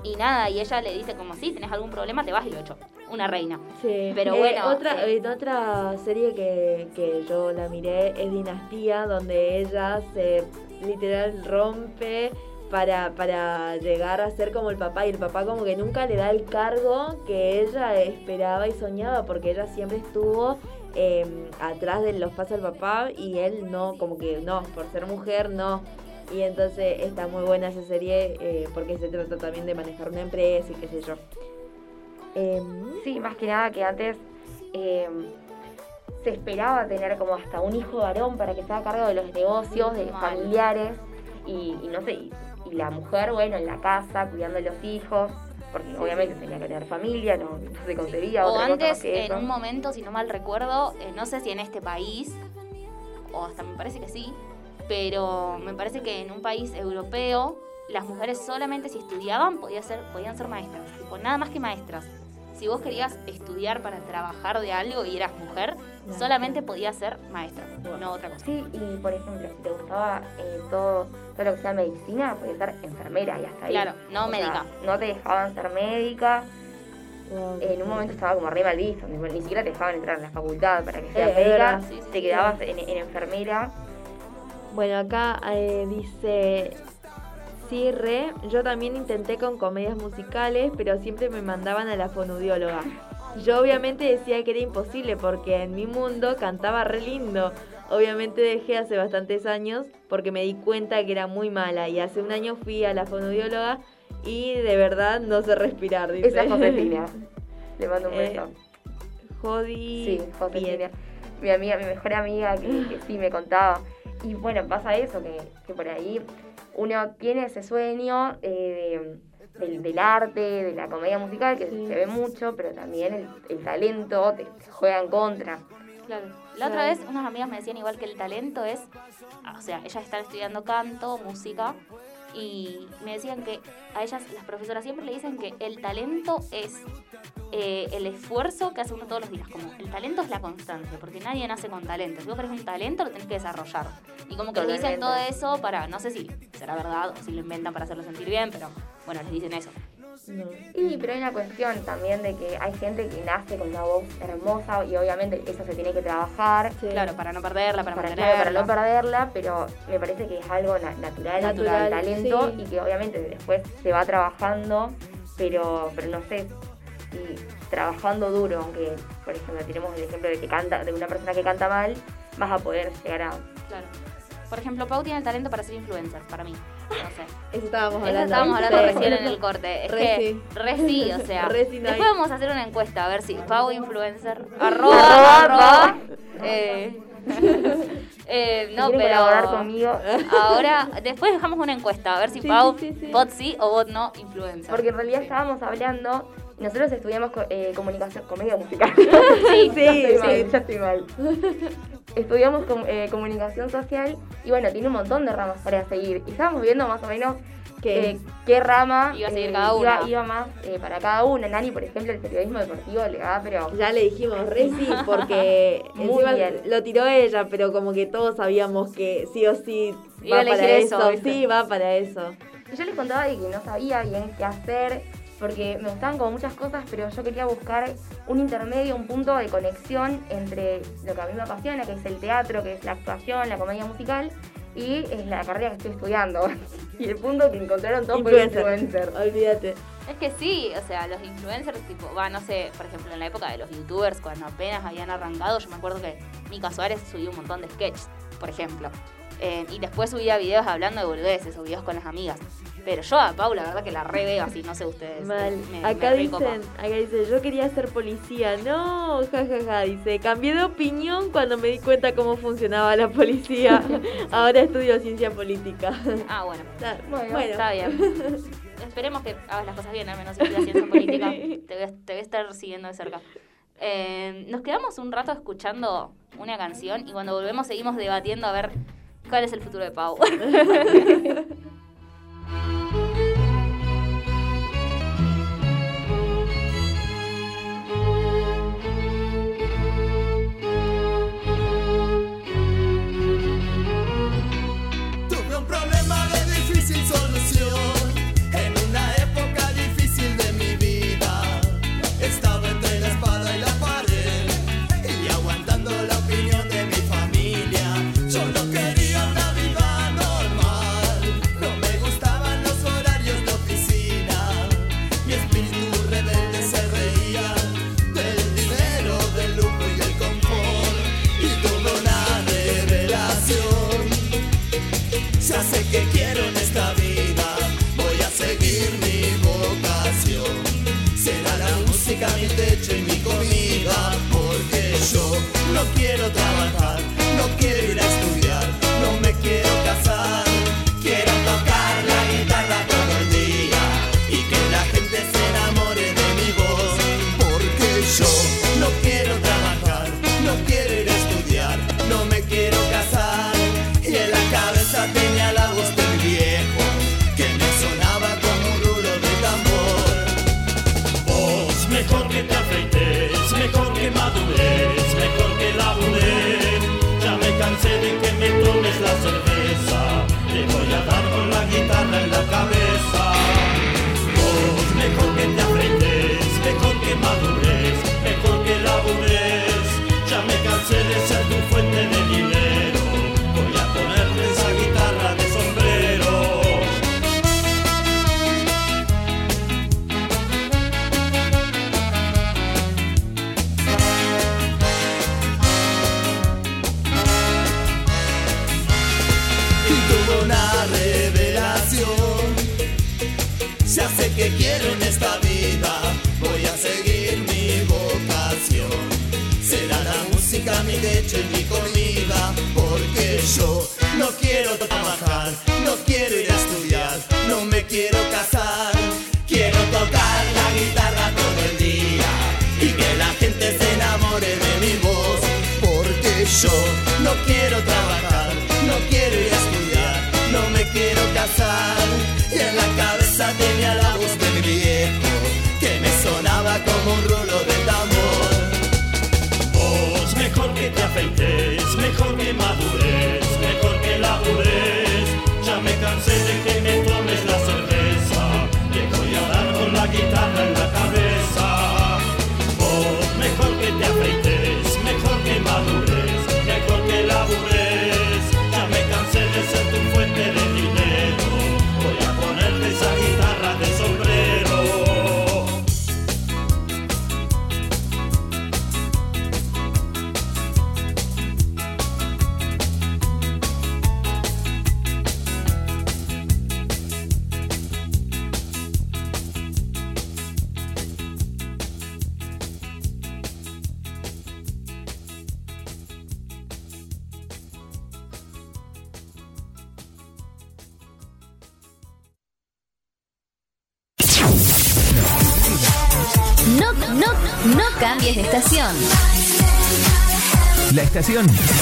y nada, y ella le dice como, si tenés algún problema, te vas y lo echo. Una reina. Sí. Pero Eh, bueno, Otra, eh. otra serie que, que yo la miré es Dinastía, donde ella se literal rompe para, para llegar a ser como el papá. Y el papá como que nunca le da el cargo que ella esperaba y soñaba, porque ella siempre estuvo eh, atrás de los pasos del papá y él no, como que no, por ser mujer no. Y entonces está muy buena esa serie eh, porque se trata también de manejar una empresa y qué sé yo. Em, Sí, más que nada que antes eh, se esperaba tener como hasta un hijo varón para que se haga cargo de los negocios, de los Mal. familiares y, y no sé, y, y la mujer, bueno, en la casa, cuidando de los hijos, porque obviamente tenía que tener familia, no, no se concebía O otra antes, que en un momento, si no mal recuerdo, eh, no sé si en este país, o hasta me parece que sí, pero me parece que en un país europeo, las mujeres solamente si estudiaban podía ser, podían ser maestras, tipo, nada más que maestras. Si vos querías estudiar para trabajar de algo y eras mujer, solamente podías ser maestra, no otra cosa. Sí, y por ejemplo, si te gustaba eh, todo, todo lo que sea medicina, podías ser enfermera y hasta ahí. Claro, no O sea, médica. no te dejaban ser médica. En un momento estaba como re mal visto, ni, ni siquiera te dejaban entrar en la facultad para que seas Eh, médica, verdad, sí, sí, te sí. quedabas en, en enfermera. Bueno, acá eh, dice Cirre, yo también intenté con comedias musicales, pero siempre me mandaban a la fonoaudióloga. Yo obviamente decía que era imposible porque en mi mundo cantaba re lindo. Obviamente dejé hace bastantes años porque me di cuenta que era muy mala y hace un año fui a la fonoaudióloga y de verdad no sé respirar, dice. Esa es Josefina. Le mando un Eh, beso. Jodi Sí, Josefina. Mi amiga, mi mejor amiga que, que sí me contaba. Y bueno, pasa eso, que, que por ahí uno tiene ese sueño eh, de- del, del arte, de la comedia musical, que Sí. se ve mucho, pero también el, el talento te, te juega en contra. Claro. La otra vez unas amigas me decían igual que el talento es, ah, o sea, ellas están estudiando canto, música, y me decían que a ellas, las profesoras siempre le dicen que el talento es eh, el esfuerzo que hace uno todos los días. Como el talento es la constancia, porque nadie nace con talento. Si vos querés un talento, lo tenés que desarrollar. Y como que les dicen todo eso para, no sé si será verdad o si lo inventan para hacerlo sentir bien, pero bueno, les dicen eso. No. Y pero hay una cuestión también de que hay gente que nace con una voz hermosa y obviamente eso se tiene que trabajar. Sí. Claro, para no perderla, para, para, claro, para mantenerla. no perderla, pero me parece que es algo na- natural, Natural, el talento sí. y que obviamente después se va trabajando, pero, pero no sé si trabajando duro, aunque por ejemplo tenemos el ejemplo de que canta, de una persona que canta mal, vas a poder llegar a Claro. Por ejemplo, Pau tiene el talento para ser influencer, para mí. No sé. Eso estábamos Eso hablando. estábamos hablando Sí. recién en el corte. Es Re que, sí. re sí, o sea. Sí después vamos a hacer una encuesta a ver si Pau influencer. Arroba, arroba. eh, eh, no, pero. colaborar conmigo. Ahora, después dejamos una encuesta a ver si Sí, Pau, sí, sí, sí. bot sí o bot no, influencer. Porque en realidad estábamos hablando, nosotros estudiamos eh, comunicación, comedia musical. Sí, sí. mal, ya estoy mal. Estudiamos com- eh, comunicación social y bueno, tiene un montón de ramas para seguir. Y estábamos viendo más o menos ¿Qué? eh, qué rama Iba a seguir eh, cada iba, una. iba más eh, para cada una. Nani, por ejemplo, el periodismo deportivo le da, pero Ya le dijimos re sí, porque Muy encima bien. lo tiró ella, pero como que todos sabíamos que sí o sí Iba va a elegir para eso, eso. Sí, va para eso. yo les contaba de que no sabía bien qué hacer, porque me gustaban como muchas cosas, pero yo quería buscar un intermedio, un punto de conexión entre lo que a mí me apasiona, que es el teatro, que es la actuación, la comedia musical, y es la carrera que estoy estudiando. y el punto que encontraron todos fue influencer. Olvídate. Es que sí, o sea, los influencers, tipo, va, no sé, por ejemplo, en la época de los youtubers, cuando apenas habían arrancado, yo me acuerdo que Mica Suárez subió un montón de sketches, por ejemplo. Eh, y después subía videos hablando de boludeces o videos con las amigas. Pero yo a Paula, la verdad que la re veo así, no sé ustedes. Mal. me- acá dicen, acá dice, yo quería ser policía. No, jajaja, dice, cambié de opinión cuando me di cuenta cómo funcionaba la policía. Ahora estudio ciencia política. Ah, bueno. Está- Bueno, bueno, Está bien. Esperemos que hagas las cosas bien, al menos si estudias ciencia política. Te voy, a, te voy a estar siguiendo de cerca. Eh, nos quedamos un rato escuchando una canción y cuando volvemos seguimos debatiendo a ver cuál es el futuro de Pau.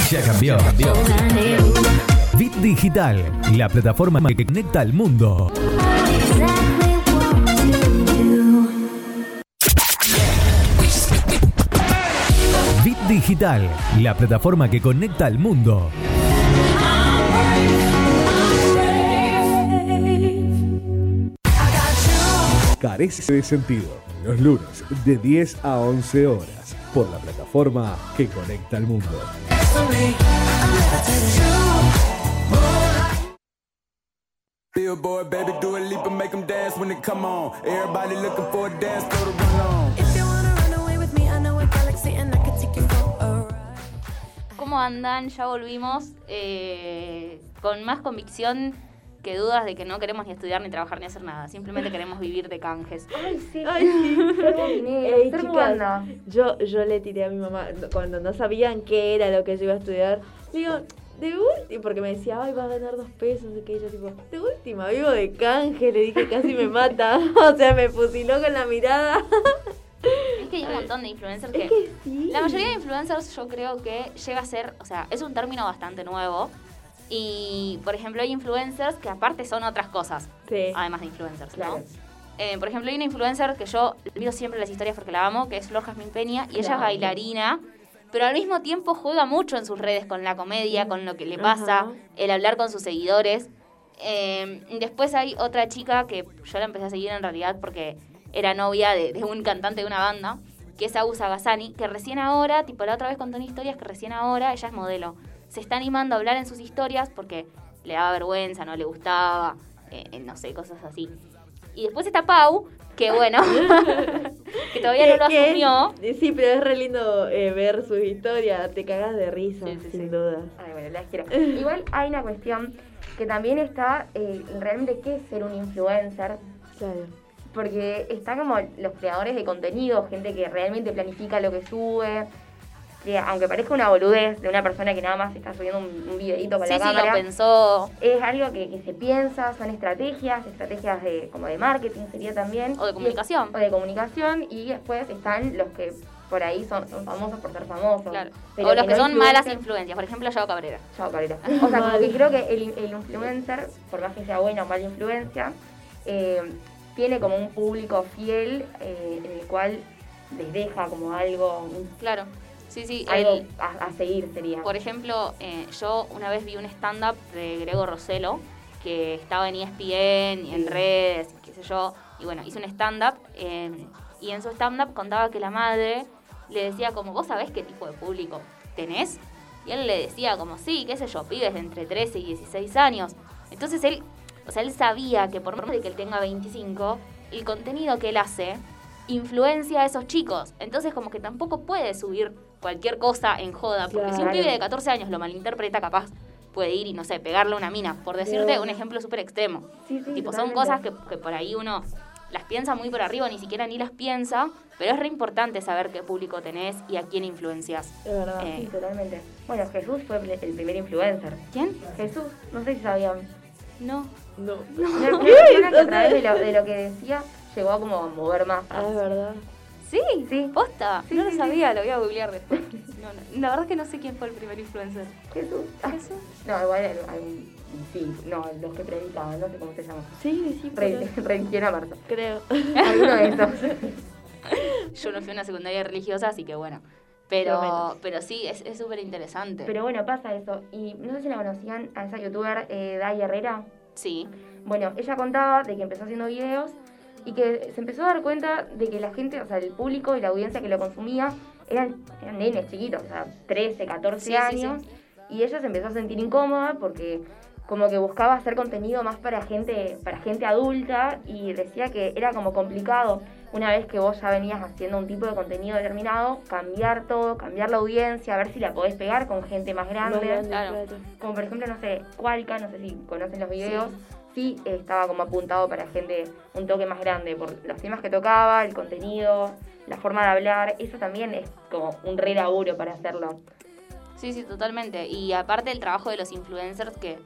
Ya cambió. Bit Digital, la plataforma que conecta al mundo. Bit Digital, la plataforma que conecta al mundo. Carece de sentido. Los lunes de 10 a 11 horas por la plataforma que conecta al mundo. Billboard, baby, do a leap and make them dance when they come on. Everybody looking for a dance floor to run on. ¿Cómo andan? Ya volvimos eh, con más convicción que dudas de que no queremos ni estudiar, ni trabajar, ni hacer nada. Simplemente queremos vivir de canjes. Ay, sí. Ay, sí. Ey, chicas, yo, yo le tiré a mi mamá cuando no sabían qué era lo que yo iba a estudiar. Digo, de última, porque me decía, ay, va a ganar dos pesos, de que yo tipo, de última, vivo de canje, le dije, casi me mata. o sea, me fusiló con la mirada. Es que hay un montón de influencers que... es que sí. La mayoría de influencers yo creo que llega a ser, o sea, es un término bastante nuevo. Y, por ejemplo, hay influencers que aparte son otras cosas, Sí. además de influencers, Claro. ¿no? Eh, por ejemplo, hay una influencer que yo miro siempre las historias porque la amo, que es Flor Jazmín Peña, y ella es bailarina, pero al mismo tiempo juega mucho en sus redes con la comedia, con lo que le pasa, Ajá. el hablar con sus seguidores. Eh, después hay otra chica que yo la empecé a seguir en realidad porque era novia de, de un cantante de una banda, que es Agus Agassani, que recién ahora, tipo la otra vez contó una historia, es que recién ahora ella es modelo. Se está animando a hablar en sus historias porque le daba vergüenza, no le gustaba, eh, eh, no sé, cosas así. Y después está Pau, que bueno, que todavía no lo asumió. Sí, pero es re lindo eh, ver sus historias, te cagas de risa, Sí, sí, sin sí. duda. Ay, bueno, las quiero. Igual hay una cuestión que también está eh, realmente qué es ser un influencer. Claro. Porque está como los creadores de contenido, gente que realmente planifica lo que sube, que aunque parezca una boludez de una persona que nada más está subiendo un, un videito Sí, la sí, cámara, lo pensó. es algo que, que se piensa, son estrategias, estrategias de como de marketing sería también. O de Y- comunicación. o de comunicación y después están los que por ahí son, son famosos por ser famosos. Claro. pero o los que no son malas influencias. Por ejemplo, Yao Cabrera. Chao, Cabrera. O sea, como que creo que el, el influencer, por más que sea buena o mala influencia, eh, tiene como un público fiel eh, en el cual les deja como algo, Claro. Sí, sí. algo el- a, a seguir sería. por ejemplo, eh, yo una vez vi un stand-up de Grego Roselo que estaba en ESPN y en redes, qué sé yo. Y bueno, hizo un stand-up eh, y en su stand-up contaba que la madre le decía como, ¿vos sabés qué tipo de público tenés? Y él le decía como, sí, qué sé yo, pibes de entre 13 y 16 años. Entonces él, o sea, él sabía que por más de que él tenga 25, el contenido que él hace influencia a esos chicos. Entonces como que tampoco puede subir cualquier cosa en joda, porque si un pibe de 14 años lo malinterpreta, capaz puede ir y, no sé, pegarle a una mina. Por decirte Pero- un ejemplo súper extremo. Sí, sí, tipo, son cosas que, que por ahí uno las piensa muy por arriba, ni siquiera ni las piensa, pero es re importante saber qué público tenés y a quién influencias. Es verdad. Eh, Sí, totalmente. Bueno, Jesús fue el primer influencer. ¿Quién? Jesús, no sé si sabían. No. No. Una persona que a través de lo, de lo que decía llegó a como a mover más. Ah, es verdad. ¿Sí? Sí. ¿Posta? Sí, no sí, lo sí. sabía, lo voy a googlear después. No, no, la verdad es que no sé quién fue el primer influencer. Jesús. Ah, ¿Jesús? No, igual hay- sí, no, los que predicaban, no sé cómo se llama. Sí, sí, Re, pero Marta. creo. Alguno de esos. Yo no fui a una secundaria religiosa, así que bueno. Pero, pero sí, es es súper interesante. Pero bueno, pasa eso. Y no sé si la conocían a esa youtuber, eh, Dai Herrera. Sí. Bueno, ella contaba de que empezó haciendo videos y que se empezó a dar cuenta de que la gente, o sea, el público y la audiencia que lo consumía eran, eran nenes chiquitos, o sea, 13, 14 Sí, sí, años. Y ella se empezó a sentir incómoda porque como que buscaba hacer contenido más para gente, para gente adulta y decía que era como complicado una vez que vos ya venías haciendo un tipo de contenido determinado, cambiar todo, cambiar la audiencia, a ver si la podés pegar con gente más grande. Claro. Como por ejemplo, no sé, Cualca, no sé si conocen los videos, sí, estaba como apuntado para gente un toque más grande por los temas que tocaba, el contenido, la forma de hablar, eso también es como un re laburo para hacerlo. Sí, sí, totalmente. Y aparte el trabajo de los influencers que,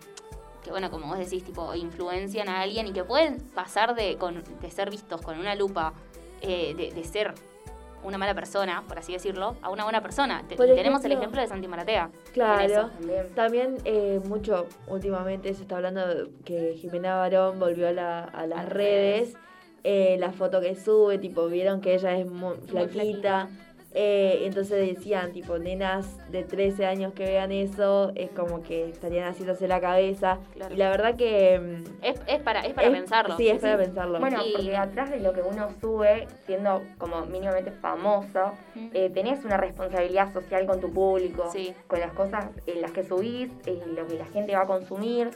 que bueno, como vos decís, tipo, influencian a alguien y que pueden pasar de, de ser vistos con una lupa, eh, de ser una mala persona, por así decirlo, a una buena persona. Te- tenemos el ejemplo- de Santi Maratea. Claro. También. También eh, mucho últimamente se está hablando de que Jimena Barón volvió a, la- a las las redes. Eh, la foto que sube, tipo, vieron que ella es muy flaquita. Eh, entonces decían, tipo, nenas de 13 años que vean eso, es como que estarían haciéndose la cabeza. Claro. Y la verdad que... mm, Es, es para, es para es- pensarlo. Sí, es para pensarlo. Bueno, Y- porque atrás de lo que uno sube, siendo como mínimamente famoso, Mm. eh, tenés una responsabilidad social con tu público, Sí. con las cosas en las que subís, en lo que la gente va a consumir.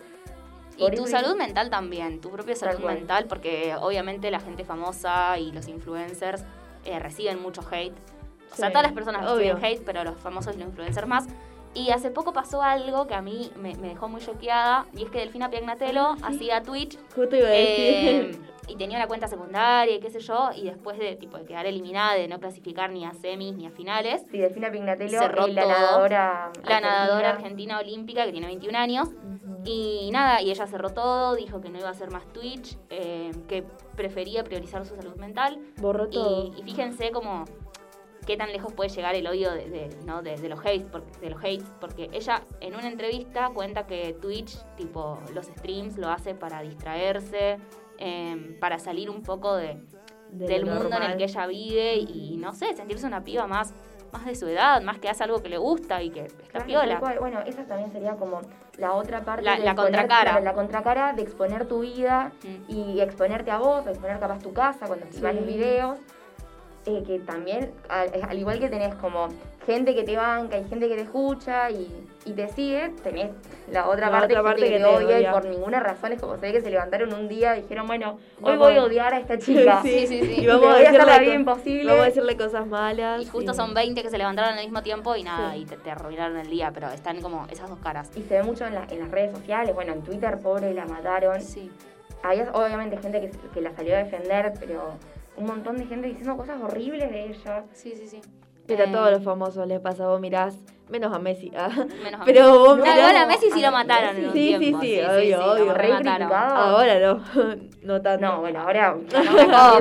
Y tu salud mental también, tu propia salud Tal cual. mental, porque obviamente la gente famosa y los influencers eh, reciben mucho hate. O sea, todas las personas obvio. reciben hate, pero los famosos y los influencers más. Y hace poco pasó algo que a mí me, me dejó muy choqueada, y es que Delfina Piagnatello hacía Twitch Justo iba a eh, decir. y tenía una cuenta secundaria y qué sé yo, y después de, tipo, de quedar eliminada, de no clasificar ni a semis ni a finales, Sí, Delfina Pignatello, Cerró eh, la todo. nadadora. la nadadora argentina. argentina olímpica que tiene 21 años, y nada, y ella cerró todo, dijo que no iba a hacer más Twitch, eh, que prefería priorizar su salud mental. Borró todo. Y, y fíjense como qué tan lejos puede llegar el odio de, de- ¿no? de, de los hates, porque, de los hates, porque ella en una entrevista cuenta que Twitch, tipo los streams, lo hace para distraerse, em, para salir un poco de, De del mundo en el que ella vive y no sé, sentirse una piba más, más de su edad, más que hace algo que le gusta y que está Claro, piola. Bueno, esa también sería como la otra parte. La- de la exponer- contracara. La contracara de exponer tu vida Mm. y exponerte a vos, exponer capaz tu casa cuando filmas Sí. los videos. Eh, que también, al, al igual que tenés como gente que te banca y gente que te escucha y, y te sigue, tenés la otra La parte, otra gente parte que, que te te odia y por ninguna razón es como se ve que se levantaron un día y dijeron, bueno, hoy voy a odiar a esta chica. Sí, sí, sí. Y vamos voy a hacer la vida imposible. Vamos a decirle cosas malas. Y justo y- son 20 que se levantaron al mismo tiempo y nada, Sí. y te, te arruinaron el día, pero están como esas dos caras. Y se ve mucho en, la- en las redes sociales, bueno, en Twitter, pobre, la mataron. Sí. Había obviamente gente que, que la salió a defender, pero un montón de gente diciendo cosas horribles de ella. Sí, sí, sí. Pero a todos los famosos les pasa, vos mirás, menos a Messi. ah. Menos a Pero Messi. vos No, mirás. igual a Messi sí lo mataron en un Sí, sí, sí, Sí, sí, obvio, obvio. re mataron. Ahora no, no tanto. No, bueno, ahora.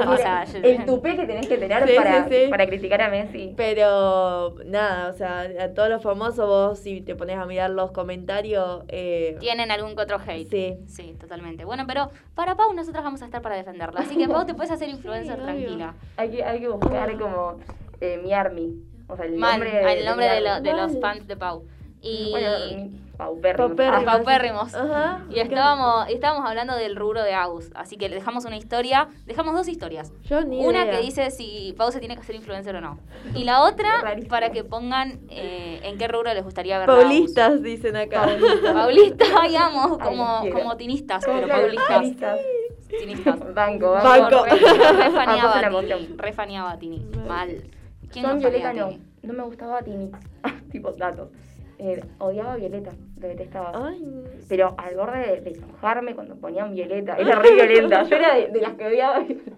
No, o sea, yo- el tupé que tenés que tener Sí, para, sí, sí. para criticar a Messi. Pero nada, o sea, a todos los famosos vos si te pones a mirar los comentarios, eh, Tienen algún que otro hate. Sí. Sí, totalmente. Bueno, pero para Pau nosotros vamos a estar para defenderla. Así que Pau te puedes hacer influencer tranquila. Hay que, hay que buscar como eh, mi army. O sea, el Mal, nombre, el nombre de, mi lo- de los fans de Pau. Y Bueno, mi paupérrimo. Paupérrimo. Ah, paupérrimos. Ajá. Y estábamos, estábamos hablando del rubro de Agus. Así que le dejamos una historia. Dejamos dos historias. yo ni Una idea. que dice si Pau se tiene que hacer influencer o no. Y la otra para que pongan eh, en qué rubro les gustaría ver a Agus. Paulistas dicen acá. Paulistas, ay, amo, Ay, como, como tinistas, Como pero claro, paulistas. listas. Tinistas. Banco, Banco. Re, re Apoyo faneaba la a Tini. emoción. Re faneaba Tini. Mal. ¿Quién Yo en no Violeta no. Tini? No me gustaba Tini. tipo datos. Eh, odiaba a Violeta, lo detestaba. Ay, Pero al borde de, de enojarme cuando ponían Violeta. Era re violenta. Yo era de, de las que odiaba a Violeta.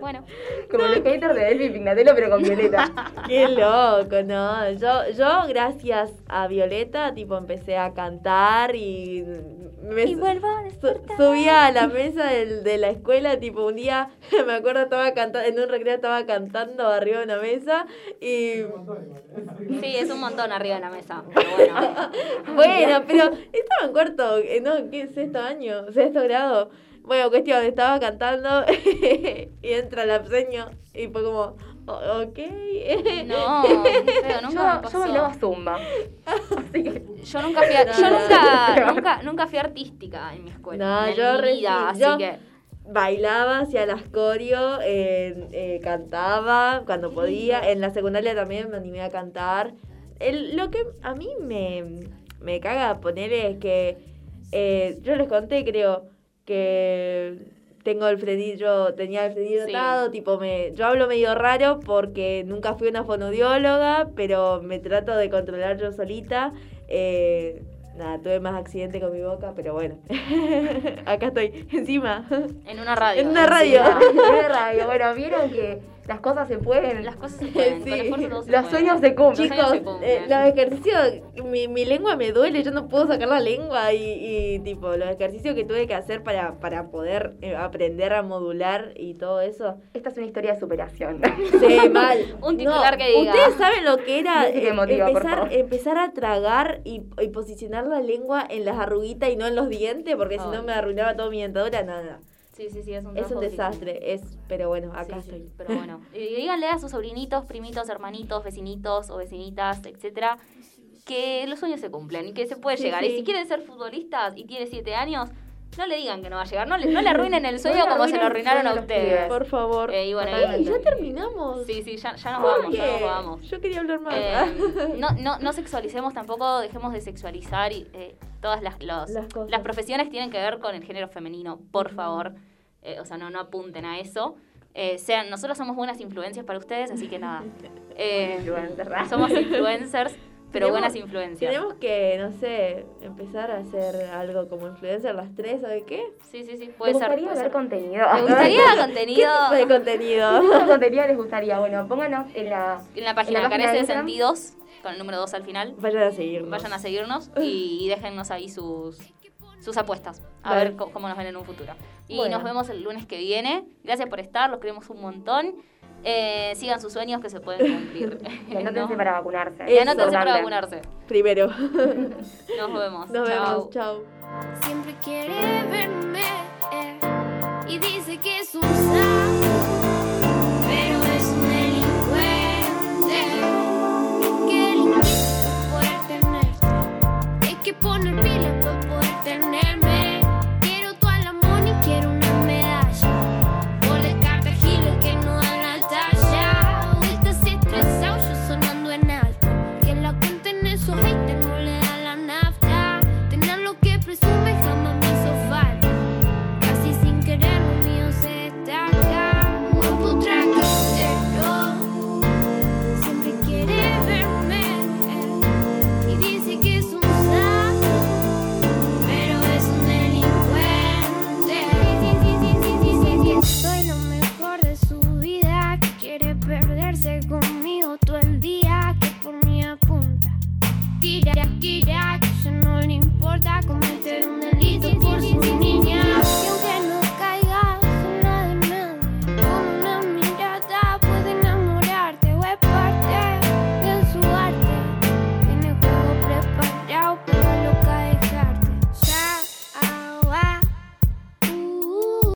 Bueno, Como los haters de Delphi y Pignatello, pero con Violeta. qué loco, no. Yo, yo gracias a Violeta, tipo, empecé a cantar y me y vuelvo a despertar. subía a la mesa del- de la escuela, tipo, un día, me acuerdo, estaba cantando, en un recreo estaba cantando arriba de una mesa y Sí, es un montón arriba de la mesa. Pero bueno. Bueno, pero estaba en cuarto, eh, no, ¿qué? Sexto año, sexto grado. Bueno, cuestión, estaba cantando y entra el abseño y fue como, "O- ok. No, qué feo, nunca me Yo, pasó. yo bailaba zumba. Así que. Yo nunca fui, a- yo No, nunca, no. nunca, nunca fui artística en mi escuela. No, en yo mi re vida, sí, así yo- que Bailaba, hacía las coreo, eh, eh, cantaba cuando podía. En la secundaria también me animé a cantar. El- lo que a mí me, me caga poner es que eh, yo les conté, creo, que tengo el frenillo, tenía el frenillo Sí. atado, tipo me, yo hablo medio raro porque nunca fui una fonodióloga, pero me trato de controlar yo solita. Eh, nada, tuve más accidente con mi boca, pero bueno, acá estoy, encima. en una radio. En una radio. En una radio. Bueno, vieron que las cosas se pueden. Las cosas se pueden, Sí. con esfuerzo todo se Los puede. sueños se cumplen. Chicos, Chicos, se cumplen. eh, los ejercicios, mi, mi lengua me duele, yo no puedo sacar la lengua y, y, tipo los ejercicios que tuve que hacer para, para poder eh, aprender a modular y todo eso. Esta es una historia de superación. Sí, mal. Un titular que diga. Ustedes saben lo que era eh, emotiva, por empezar, empezar a tragar y, y posicionar la lengua en las arruguitas y no en los dientes, porque si Ay. no me arruinaba toda mi dentadura, nada. Sí, sí, sí, es un Es un difícil. desastre, es, pero bueno, acá Sí, estoy. sí, pero bueno. Y díganle a sus sobrinitos, primitos, hermanitos, vecinitos o vecinitas, etcétera, que los sueños se cumplen y que se puede llegar. Y si quieren ser futbolistas y tiene siete años, no le digan que no va a llegar. No le, no le arruinen el sueño como se lo arruinaron a ustedes. Por favor. Eh, y bueno, ya terminamos. Sí, sí, ya, ya nos ¿Por vamos, ya nos vamos. Yo quería hablar más. Eh, no, no, no sexualicemos tampoco, dejemos de sexualizar y, eh, todas las, los- Las cosas. las profesiones tienen que ver con el género femenino, por favor. Eh, o sea, no, no apunten a eso. Eh, sean, nosotros somos buenas influencias para ustedes, así que nada. Eh, somos influencers, pero Tenemos- buenas influencias. Tenemos que, no sé, empezar a hacer algo como influencer las tres o de qué. Sí, sí, sí, Me puede ser. gustaría puede ver contenido. ¿Te gustaría ¿Qué contenido tipo de contenido? ¿Qué tipo de contenido les gustaría? Bueno, pónganos en la, en la página en la página Carece de de. Sentidos, con el número 2 al final? Vayan a seguirnos. Vayan a seguirnos y déjennos ahí sus, sus apuestas. A Vale. ver cómo nos ven en un futuro. Y Bueno. nos vemos el lunes que viene. Gracias por estar, los queremos un montón. Eh, sigan sus sueños que se pueden cumplir. Y anótense ¿No? para vacunarse. Y anótense para vacunarse. Primero. Nos vemos. Nos Chao. vemos. Chao. Siempre quiere verme eh, y dice que es un.